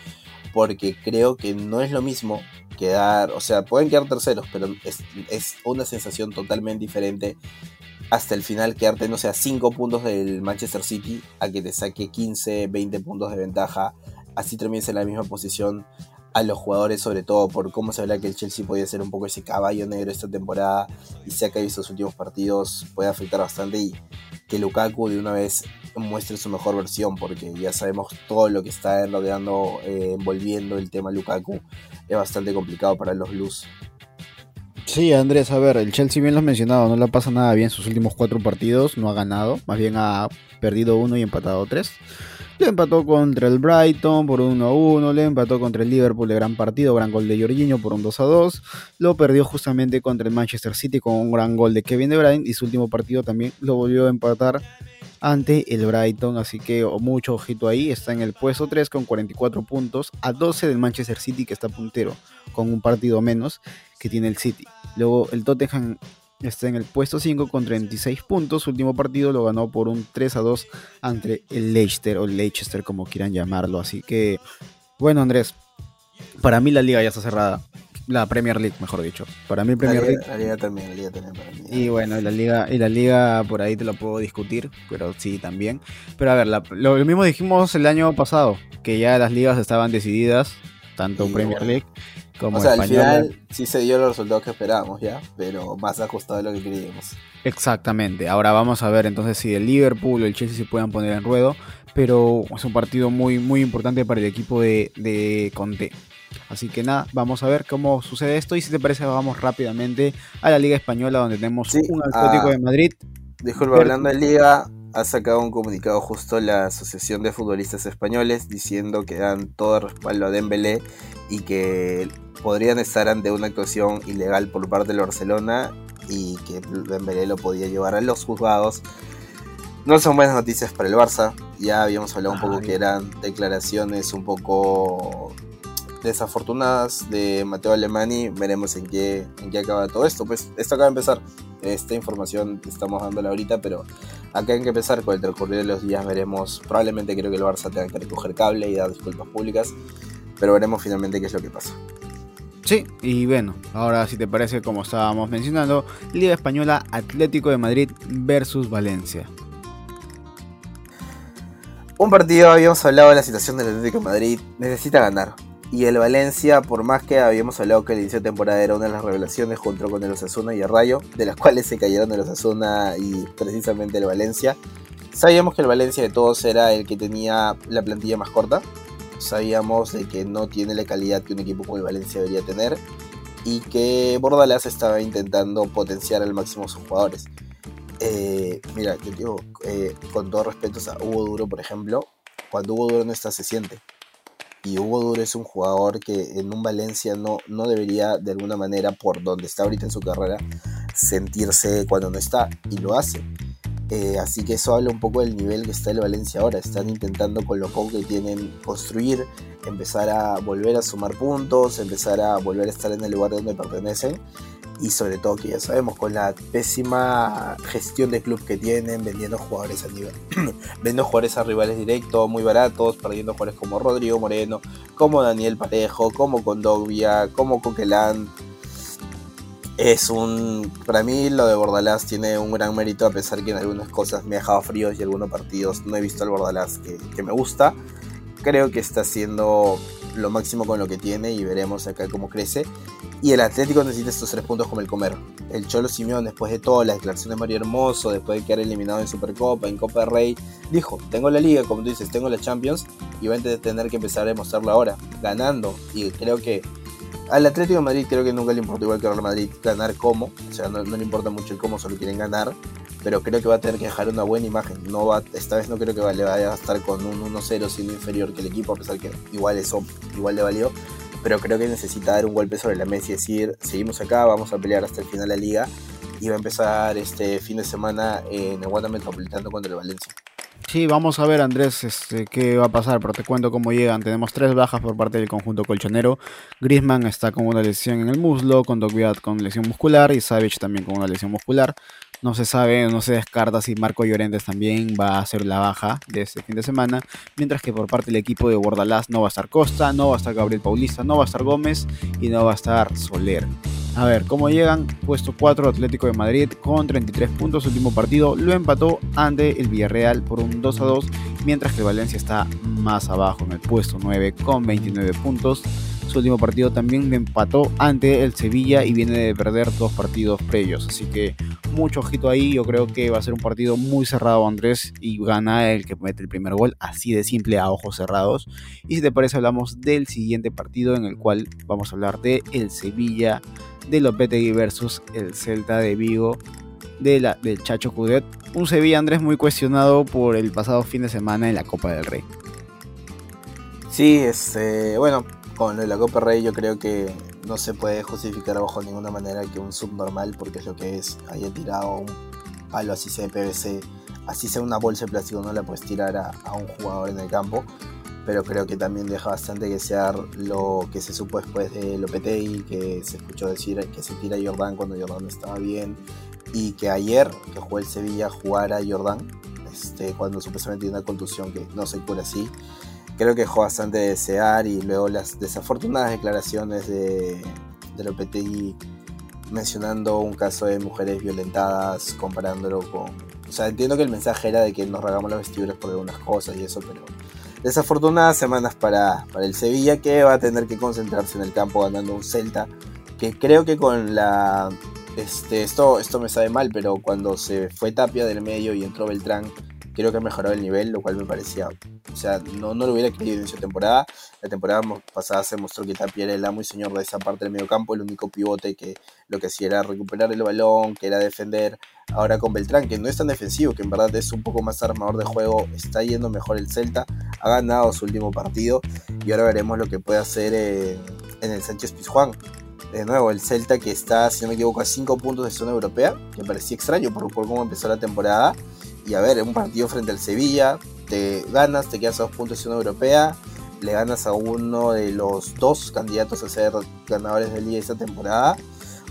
porque creo que no es lo mismo quedar, o sea, pueden quedar terceros, pero es, una sensación totalmente diferente hasta el final quedarte, no sé, a 5 puntos del Manchester City, a que te saque 15, 20 puntos de ventaja, así termines en la misma posición, a los jugadores, sobre todo por cómo se habla que el Chelsea podía ser un poco ese caballo negro esta temporada y se ha caído estos últimos partidos, puede afectar bastante y que Lukaku de una vez muestre su mejor versión, porque ya sabemos todo lo que está rodeando, eh, envolviendo el tema Lukaku, es bastante complicado para los Blues. Sí, Andrés, a ver, el Chelsea bien lo has mencionado, no le pasa nada bien sus últimos cuatro partidos, no ha ganado, más bien ha perdido uno y empatado tres. Le empató contra el Brighton por 1 a 1. Le empató contra el Liverpool de gran partido, gran gol de Jorginho por un 2 a 2. Lo perdió justamente contra el Manchester City con un gran gol de Kevin De Bruyne. Y su último partido también lo volvió a empatar ante el Brighton. Así que mucho ojito ahí. Está en el puesto 3 con 44 puntos. A 12 del Manchester City que está puntero con un partido menos que tiene el City. Luego el Tottenham Está en el puesto 5 con 36 puntos. Su último partido lo ganó por un 3 a 2 ante el Leicester o Leicester como quieran llamarlo. Así que, bueno Andrés, para mí la liga ya está cerrada. La Premier League, mejor dicho. Para mí Premier la League. La liga también, la liga también para mí. Y bueno, la liga, y la liga por ahí te lo puedo discutir, pero sí también. Pero a ver, lo, mismo dijimos el año pasado, que ya las ligas estaban decididas, tanto Premier League o sea, al final sí se dio los resultados que esperábamos ya, pero más ajustado de lo que queríamos. Exactamente. Ahora vamos a ver entonces si el Liverpool o el Chelsea se puedan poner en ruedo, pero es un partido muy, muy importante para el equipo de, de Conte. Así que nada, vamos a ver cómo sucede esto y si te parece vamos rápidamente a la Liga Española donde tenemos un Atlético de Madrid. Disculpa, hablando de Liga, ha sacado un comunicado justo la Asociación de Futbolistas Españoles diciendo que dan todo respaldo a Dembélé y que podrían estar ante una actuación ilegal por parte del Barcelona y que Dembélé lo podía llevar a los juzgados. No son buenas noticias para el Barça. Ya habíamos hablado un poco que eran declaraciones un poco desafortunadas de Mateo Alemani. Veremos en qué, en qué acaba todo esto. Pues esto acaba de empezar. Esta información estamos dándola ahorita, pero acá hay que empezar con el transcurrir de los días. Veremos. Probablemente creo que el Barça tenga que recoger cable y dar disculpas públicas. Pero veremos finalmente qué es lo que pasa. Sí, y bueno, ahora si te parece como estábamos mencionando, Liga Española Atlético de Madrid versus Valencia. Un partido, habíamos hablado de la situación del Atlético de Madrid, necesita ganar. Y el Valencia, por más que habíamos hablado que el inicio de temporada era una de las revelaciones junto con el Osasuna y el Rayo, de las cuales se cayeron el Osasuna y precisamente el Valencia, sabíamos que el Valencia de todos era el que tenía la plantilla más corta, sabíamos de que no tiene la calidad que un equipo como el Valencia debería tener y que Bordalás estaba intentando potenciar al máximo sus jugadores. Eh, mira, yo digo, eh, con todo respeto a Hugo Duro, por ejemplo, cuando Hugo Duro no está se siente. Y Hugo Duro es un jugador que en un Valencia no, no debería de alguna manera, por donde está ahorita en su carrera, sentirse cuando no está. Y lo hace. Eh, así que eso habla un poco del nivel que está el Valencia ahora. Están intentando con lo poco que tienen construir, empezar a volver a sumar puntos, empezar a volver a estar en el lugar donde pertenecen. Y sobre todo que ya sabemos, con la pésima gestión de club que tienen, vendiendo jugadores a nivel, vendiendo jugadores a rivales directos, muy baratos, perdiendo jugadores como Rodrigo Moreno, como Daniel Parejo, como Condovia, como Coquelán, es un. Para mí, lo de Bordalás tiene un gran mérito, a pesar que en algunas cosas me ha dejado fríos y en algunos partidos no he visto al Bordalás que, me gusta. Creo que está haciendo lo máximo con lo que tiene y veremos acá cómo crece. Y el Atlético necesita estos tres puntos como el comer. El Cholo Simeón, después de toda la declaración de Mario Hermoso, después de quedar eliminado en Supercopa, en Copa de Rey, dijo: Tengo la Liga, como tú dices, tengo la Champions y voy a tener que empezar a demostrarlo ahora, ganando. Y creo que al Atlético de Madrid creo que nunca le importa igual que al Real Madrid ganar cómo, o sea, no, le importa mucho el cómo, solo quieren ganar, pero creo que va a tener que dejar una buena imagen. No va, esta vez no creo que le vaya a estar con un 1-0 siendo inferior que el equipo, a pesar que igual eso igual le valió, pero creo que necesita dar un golpe sobre la mesa y decir, seguimos acá, vamos a pelear hasta el final de la liga y va a empezar este fin de semana en el Metropolitano contra el Valencia. Sí, vamos a ver Andrés este, qué va a pasar, pero te cuento cómo llegan. Tenemos tres bajas por parte del conjunto colchonero. Griezmann está con una lesión en el muslo, con Dogviat con lesión muscular y Savage también con una lesión muscular. No se sabe, no se descarta si Marco Llorentes también va a ser la baja de este fin de semana. Mientras que por parte del equipo de Bordalás no va a estar Costa, no va a estar Gabriel Paulista, no va a estar Gómez y no va a estar Soler. A ver, ¿cómo llegan? Puesto 4 Atlético de Madrid con 33 puntos. Último partido lo empató ante el Villarreal por un 2 a 2. Mientras que Valencia está más abajo en el puesto 9 con 29 puntos. Su último partido también empató ante el Sevilla y viene de perder dos partidos previos. Así que mucho ojito ahí. Yo creo que va a ser un partido muy cerrado, Andrés, y gana el que mete el primer gol, así de simple a ojos cerrados. Y si te parece, hablamos del siguiente partido en el cual vamos a hablar de el Sevilla de Lopetegui versus el Celta de Vigo de la, del Chacho Cudet. Un Sevilla Andrés muy cuestionado por el pasado fin de semana en la Copa del Rey. Sí, este, bueno, con la Copa Rey yo creo que no se puede justificar bajo ninguna manera que un subnormal, porque es lo que es, haya tirado un palo así sea de PVC, así sea una bolsa de plástico, no la puedes tirar a, un jugador en el campo pero creo que también deja bastante que sea lo que se supo después de Lopetegui, que se escuchó decir que se tira Jordán cuando Jordán estaba bien, y que ayer que jugó el Sevilla jugara Jordán, este, cuando supuestamente tiene una contusión que no se cura así. Creo que dejó bastante de desear y luego las desafortunadas declaraciones de, de Lopetegui mencionando un caso de mujeres violentadas, comparándolo con... O sea, entiendo que el mensaje era de que nos regamos los vestiduras por algunas cosas y eso, pero desafortunadas semanas para, para, el Sevilla que va a tener que concentrarse en el campo ganando un Celta que creo que con la este, esto, esto me sabe mal pero cuando se fue Tapia del medio y entró Beltrán creo que mejoró el nivel lo cual me parecía o sea no, no lo hubiera creído en su temporada la temporada pasada se mostró que Tapia era el amo y señor de esa parte del medio campo el único pivote que lo que hacía era recuperar el balón que era defender Ahora con Beltrán, que no es tan defensivo, que en verdad es un poco más armador de juego, está yendo mejor el Celta, ha ganado su último partido y ahora veremos lo que puede hacer eh, en el Sánchez Pizjuán. De nuevo, el Celta que está, si no me equivoco, a 5 puntos de zona europea, que parecía extraño por, por cómo empezó la temporada. Y a ver, un partido frente al Sevilla, te ganas, te quedas a 2 puntos de zona europea, le ganas a uno de los dos candidatos a ser ganadores de liga esta temporada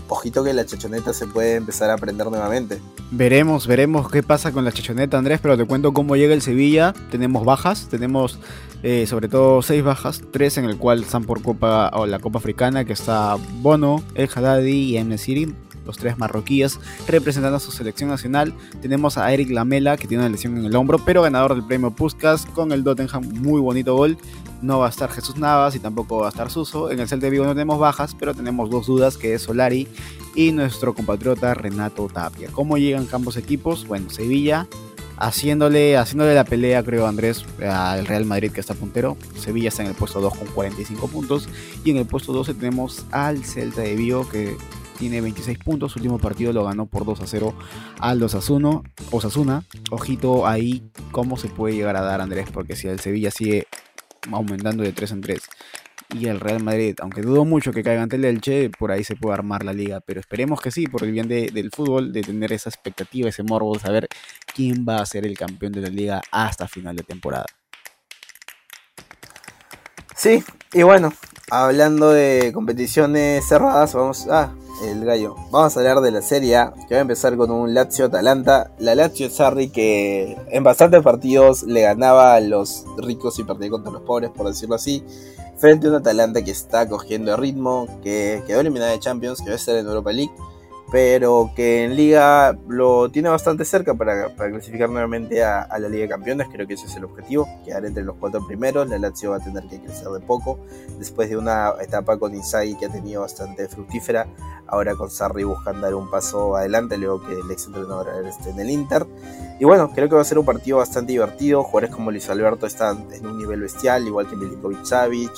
ojito que la chachoneta se puede empezar a aprender nuevamente. Veremos, veremos qué pasa con la chachoneta, Andrés, pero te cuento cómo llega el Sevilla. Tenemos bajas, tenemos eh, sobre todo seis bajas, tres en el cual están por Copa o la Copa Africana, que está Bono, El Haddadi y M. Siri, los tres marroquíes representando a su selección nacional. Tenemos a Eric Lamela, que tiene una lesión en el hombro, pero ganador del premio Puskas con el Tottenham, muy bonito gol. No va a estar Jesús Navas y tampoco va a estar Suso. En el Celta de Vigo no tenemos bajas, pero tenemos dos dudas, que es Solari y nuestro compatriota Renato Tapia. ¿Cómo llegan ambos equipos? Bueno, Sevilla haciéndole, haciéndole la pelea, creo, Andrés, al Real Madrid que está puntero. Sevilla está en el puesto 2 con 45 puntos. Y en el puesto 12 tenemos al Celta de Vigo que tiene 26 puntos. Su último partido lo ganó por 2 a 0 al Osasuna. Osasuna. Ojito ahí cómo se puede llegar a dar, Andrés, porque si el Sevilla sigue aumentando de 3 en 3 y el Real Madrid, aunque dudo mucho que caiga ante el Elche, por ahí se puede armar la liga, pero esperemos que sí, por el bien del fútbol, de tener esa expectativa, ese morbo, de saber quién va a ser el campeón de la liga hasta final de temporada. Sí, y bueno, hablando de competiciones cerradas, vamos a el gallo. Vamos a hablar de la Serie A, que va a empezar con un Lazio-Atalanta. La Lazio Sarri que en bastantes partidos le ganaba a los ricos y perdía contra los pobres, por decirlo así. Frente a un Atalanta que está cogiendo ritmo, que quedó eliminada de Champions, que va a estar en Europa League pero que en liga lo tiene bastante cerca para, clasificar nuevamente a, la Liga de Campeones, creo que ese es el objetivo, quedar entre los cuatro primeros, la Lazio va a tener que crecer de poco, después de una etapa con Inzaghi que ha tenido bastante fructífera, ahora con Sarri buscan dar un paso adelante, luego que el ex entrenador esté en el Inter, y bueno, creo que va a ser un partido bastante divertido, jugadores como Luis Alberto están en un nivel bestial, igual que Milinkovic Savic,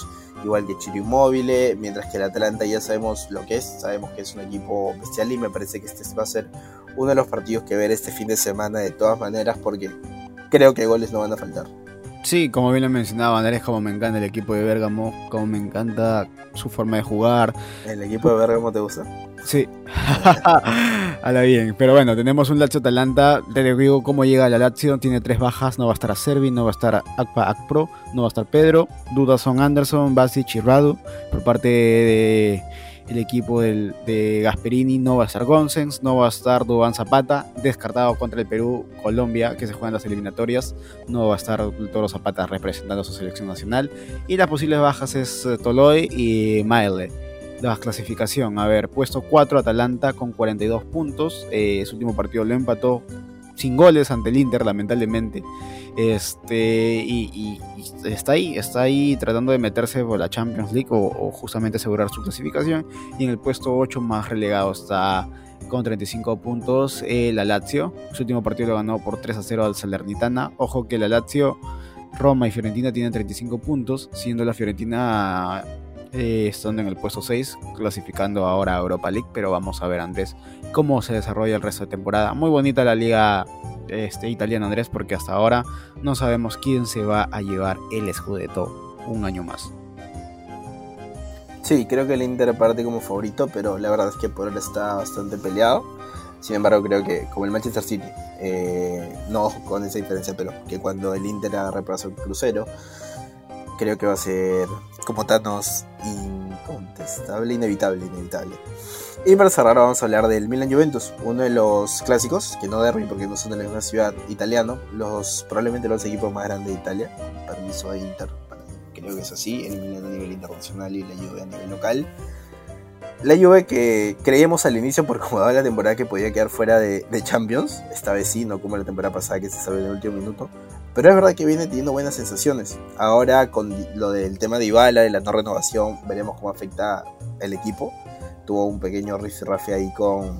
igual que Chiro Immobile, mientras que el Atlanta ya sabemos lo que es, sabemos que es un equipo bestial y me parece que este va a ser uno de los partidos que ver este fin de semana de todas maneras porque creo que goles no van a faltar. Sí, como bien lo mencionaba Andrés, como me encanta el equipo de Bergamo, como me encanta su forma de jugar. ¿El equipo de Bergamo te gusta? Sí. la bien. Pero bueno, tenemos un Lazio Atalanta. Te digo cómo llega la Lazio. Tiene tres bajas. No va a estar a Servi, no va a estar Akpa Akpro, no va a estar Pedro. Dudas son Anderson, Basic y. Por parte de el equipo del, de Gasperini no va a estar Gonsens, no va a estar Dubán Zapata, descartado contra el Perú, Colombia, que se juegan las eliminatorias, no va a estar Toro Zapata representando a su selección nacional, y las posibles bajas es eh, Toloy y Maile. La clasificación, a ver, puesto 4 Atalanta con 42 puntos, eh, su último partido lo empató sin goles ante el Inter, lamentablemente. Este, y, está ahí, está ahí tratando de meterse por la Champions League o, justamente asegurar su clasificación. Y en el puesto 8 más relegado está con 35 puntos la Lazio. Su último partido lo ganó por 3 a 0 al Salernitana. Ojo que la Lazio, Roma y Fiorentina tienen 35 puntos, siendo la Fiorentina eh, estando en el puesto 6, clasificando ahora a Europa League, pero vamos a ver Andrés cómo se desarrolla el resto de temporada. Muy bonita la liga este, italiana Andrés, porque hasta ahora no sabemos quién se va a llevar el Scudetto un año más. Sí, creo que el Inter parte como favorito, pero la verdad es que por ahora está bastante peleado. Sin embargo, creo que como el Manchester City, eh, no con esa diferencia, pero que cuando el Inter agarre paso el crucero, creo que va a ser como Thanos incontestable, inevitable, inevitable. Y para cerrar vamos a hablar del Milan Juventus, uno de los clásicos, que no derby porque no son de la misma ciudad italiano, los probablemente los equipos más grandes de Italia, permiso de Inter, creo que es así, el Milan a nivel internacional y la Juve a nivel local. La Juve que creíamos al inicio por cómo daba la temporada que podía quedar fuera de, Champions, esta vez sí, no como la temporada pasada que se salió en el último minuto, pero es verdad que viene teniendo buenas sensaciones. Ahora con lo del tema de Ibala, de la no renovación, veremos cómo afecta el equipo. Tuvo un pequeño rifirrafe ahí con...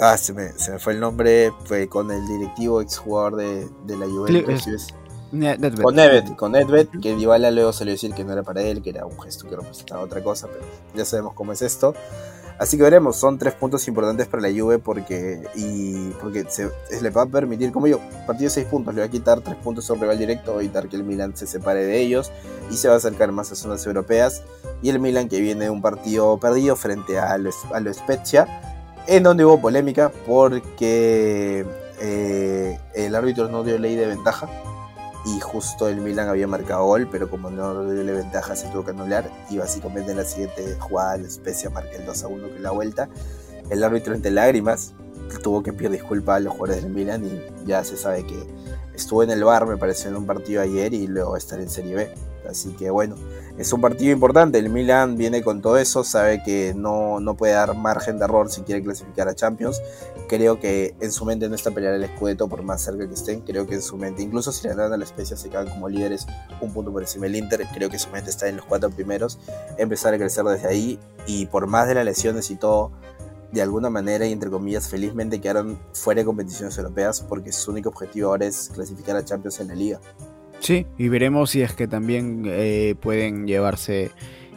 Ah, se me, se me, fue el nombre, fue con el directivo ex jugador de, de la Juventus. Con Nedved, con Nedved, que Dybala luego salió a decir que no era para él, que era un gesto que representaba otra cosa, pero ya sabemos cómo es esto. Así que veremos, son tres puntos importantes para la Juve porque, y porque se, le va a permitir, como yo, partido de seis puntos, le va a quitar tres puntos a un rival directo, evitar que el Milan se separe de ellos y se va a acercar más a zonas europeas. Y el Milan que viene de un partido perdido frente a lo, a Spezia, en donde hubo polémica porque eh, el árbitro no dio ley de ventaja y justo el Milan había marcado gol, pero como no dio ventaja se tuvo que anular y básicamente en la siguiente jugada la Spezia marca el 2 a 1 que la vuelta. El árbitro entre lágrimas tuvo que pedir disculpas a los jugadores del Milan y ya se sabe que estuvo en el bar, me pareció, en un partido ayer y luego estar en Serie B. Así que bueno, es un partido importante. El Milan viene con todo eso, sabe que no, no puede dar margen de error si quiere clasificar a Champions. Creo que en su mente no está pelear el escudeto por más cerca que estén. Creo que en su mente, incluso si le dan a la especie, se quedan como líderes un punto por encima del Inter. Creo que su mente está en los cuatro primeros. Empezar a crecer desde ahí y por más de las lesiones y todo, de alguna manera y entre comillas felizmente quedaron fuera de competiciones europeas porque su único objetivo ahora es clasificar a Champions en la liga. Sí, y veremos si es que también eh, pueden llevarse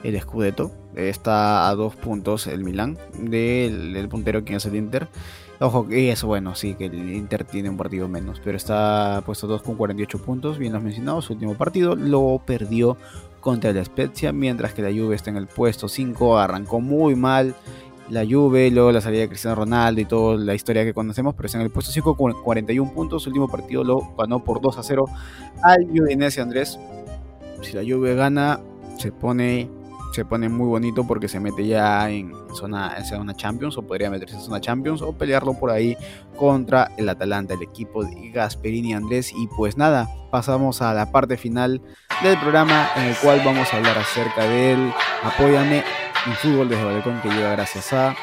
el Scudetto. Está a dos puntos el Milán del, puntero quien es el Inter. Ojo, y eso bueno, sí, que el Inter tiene un partido menos, pero está puesto 2 con 48 puntos, bien lo has mencionado, su último partido lo perdió contra la Spezia, mientras que la Juve está en el puesto 5, arrancó muy mal la Juve, luego la salida de Cristiano Ronaldo y toda la historia que conocemos, pero está en el puesto 5 con 41 puntos. Su último partido lo ganó por 2 a 0 al Udinese Andrés. Si la Juve gana, se pone se pone muy bonito porque se mete ya en zona, en zona Champions o podría meterse en zona Champions o pelearlo por ahí contra el Atalanta, el equipo de Gasperini Andrés. Y pues nada, pasamos a la parte final del programa en el cual vamos a hablar acerca del Apóyame un fútbol desde balcón que llega gracias a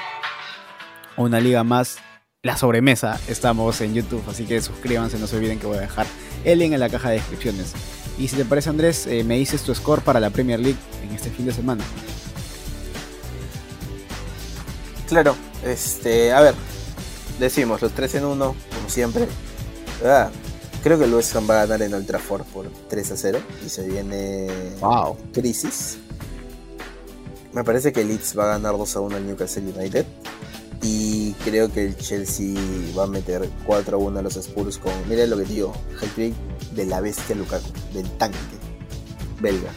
una liga más. La sobremesa, estamos en YouTube, así que suscríbanse, no se olviden que voy a dejar el link en la caja de descripciones. Y si te parece Andrés, eh, me dices tu score para la Premier League en este fin de semana. Claro, este, a ver, decimos los 3 en 1, como siempre. Ah, creo que el West Ham va a ganar en Old Trafford por 3 a 0 y se viene wow. crisis. Me parece que Leeds va a ganar 2 a 1 al Newcastle United. Y creo que el Chelsea va a meter 4 a 1 a los Spurs con, miren lo que digo, hat de la bestia Lukaku, del tanque belga.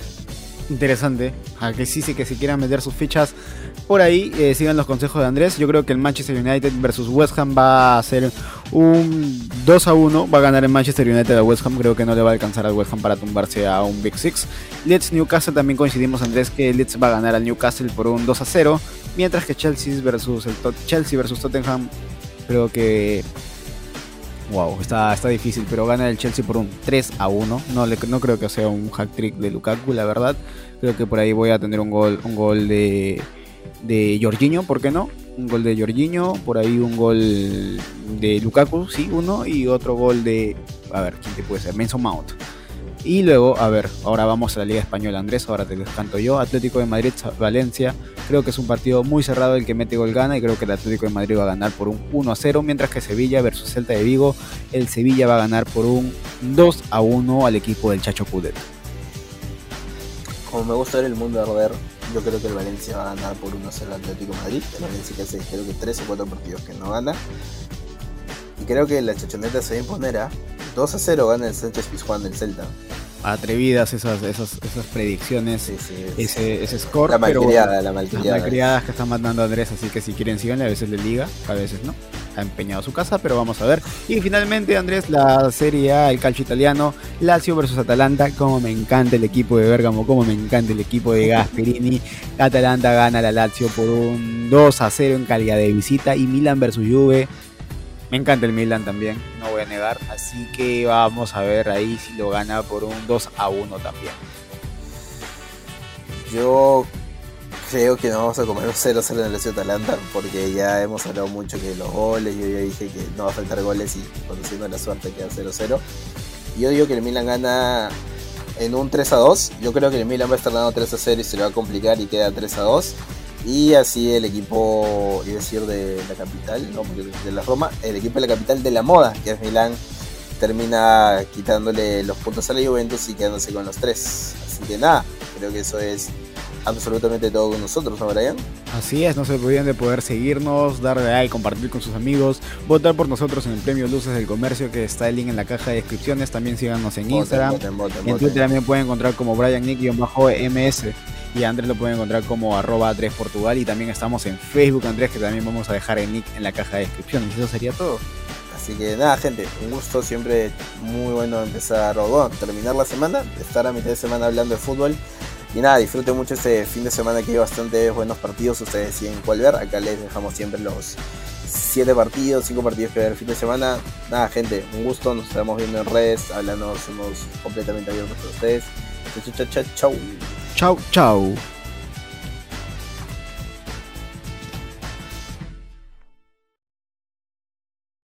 Interesante, a que sí, sí que si quieran meter sus fichas por ahí, eh, sigan los consejos de Andrés. Yo creo que el Manchester United versus West Ham va a ser un 2 a 1. Va a ganar el Manchester United a West Ham. Creo que no le va a alcanzar al West Ham para tumbarse a un Big Six. Leeds Newcastle también coincidimos, Andrés, que Leeds va a ganar al Newcastle por un 2 a 0. Mientras que Chelsea versus, el Chelsea versus Tottenham, creo que wow, está, está difícil, pero gana el Chelsea por un 3 a 1. No, no creo que sea un hack trick de Lukaku, la verdad. Creo que por ahí voy a tener un gol, un gol de de Jorginho, ¿por qué no? Un gol de Jorginho, por ahí un gol de Lukaku, sí, uno, y otro gol de, a ver, ¿quién te puede ser? Menzo Mount. Y luego, a ver, ahora vamos a la Liga Española, Andrés, ahora te lo canto yo. Atlético de Madrid, Valencia. Creo que es un partido muy cerrado, el que mete gol gana y creo que el Atlético de Madrid va a ganar por un 1 a 0, mientras que Sevilla versus Celta de Vigo, el Sevilla va a ganar por un 2 a 1 al equipo del Chacho Cudet. Como me gusta ver el mundo arder, yo creo que el Valencia va a ganar por 1 a 0 al Atlético de Madrid. El Valencia que hace creo que 3 o 4 partidos que no gana. Y creo que la chachoneta se va a imponer a 2 a 0 gana el Sánchez Pizjuán del Celta. Atrevidas esas, esas, esas predicciones, Sí, sí, es- ese, ese score. La pero malcriada, la Las malcriada. malcriadas que están mandando a Andrés, así que si quieren síganle, a veces le liga, a veces no. Ha empeñado su casa, pero vamos a ver. Y finalmente, Andrés, la Serie A, el calcio italiano, Lazio versus Atalanta. Como me encanta el equipo de Bergamo, como me encanta el equipo de Gasperini. Atalanta gana a la Lazio por un 2 a 0 en calidad de visita. Y Milan versus Juve. Me encanta el Milan también, no voy a negar. Así que vamos a ver ahí si lo gana por un 2 a 1 también. Yo creo que nos vamos a comer un 0-0 en el Lazio Atalanta porque ya hemos hablado mucho que los goles, yo ya dije que no va a faltar goles y conociendo la suerte queda 0-0. Yo digo que el Milan gana en un 3-2, yo creo que el Milan va a estar ganando 3-0 y se le va a complicar y queda 3-2. Y así el equipo, a decir de la capital, no, de la Roma, el equipo de la capital de la moda, que es Milán, termina quitándole los puntos a la Juventus y quedándose con los tres. Así que nada, creo que eso es absolutamente todo con nosotros, ¿no, Brian? Así es, no se olviden de poder seguirnos, darle like, compartir con sus amigos, votar por nosotros en el premio Luces del Comercio, que está el link en la caja de descripciones. También síganos en Instagram. Voten, voten, En. Twitter también pueden encontrar como Brian Nick-MS. Y a Andrés lo pueden encontrar como arroba Andrés Portugal. Y también estamos en Facebook, Andrés, que también vamos a dejar el nick en la caja de descripciones. Eso sería todo. Así que nada, gente, un gusto siempre muy bueno empezar o bueno, terminar la semana, estar a mitad de semana hablando de fútbol. Y nada, disfruten mucho este fin de semana que hay bastante buenos partidos. Ustedes deciden cuál ver. Acá les dejamos siempre los siete partidos, cinco partidos que ver el fin de semana. Nada, gente, un gusto. Nos estamos viendo en redes, hablando, somos completamente abiertos para ustedes. Chau, chau, chau. Chau, chau.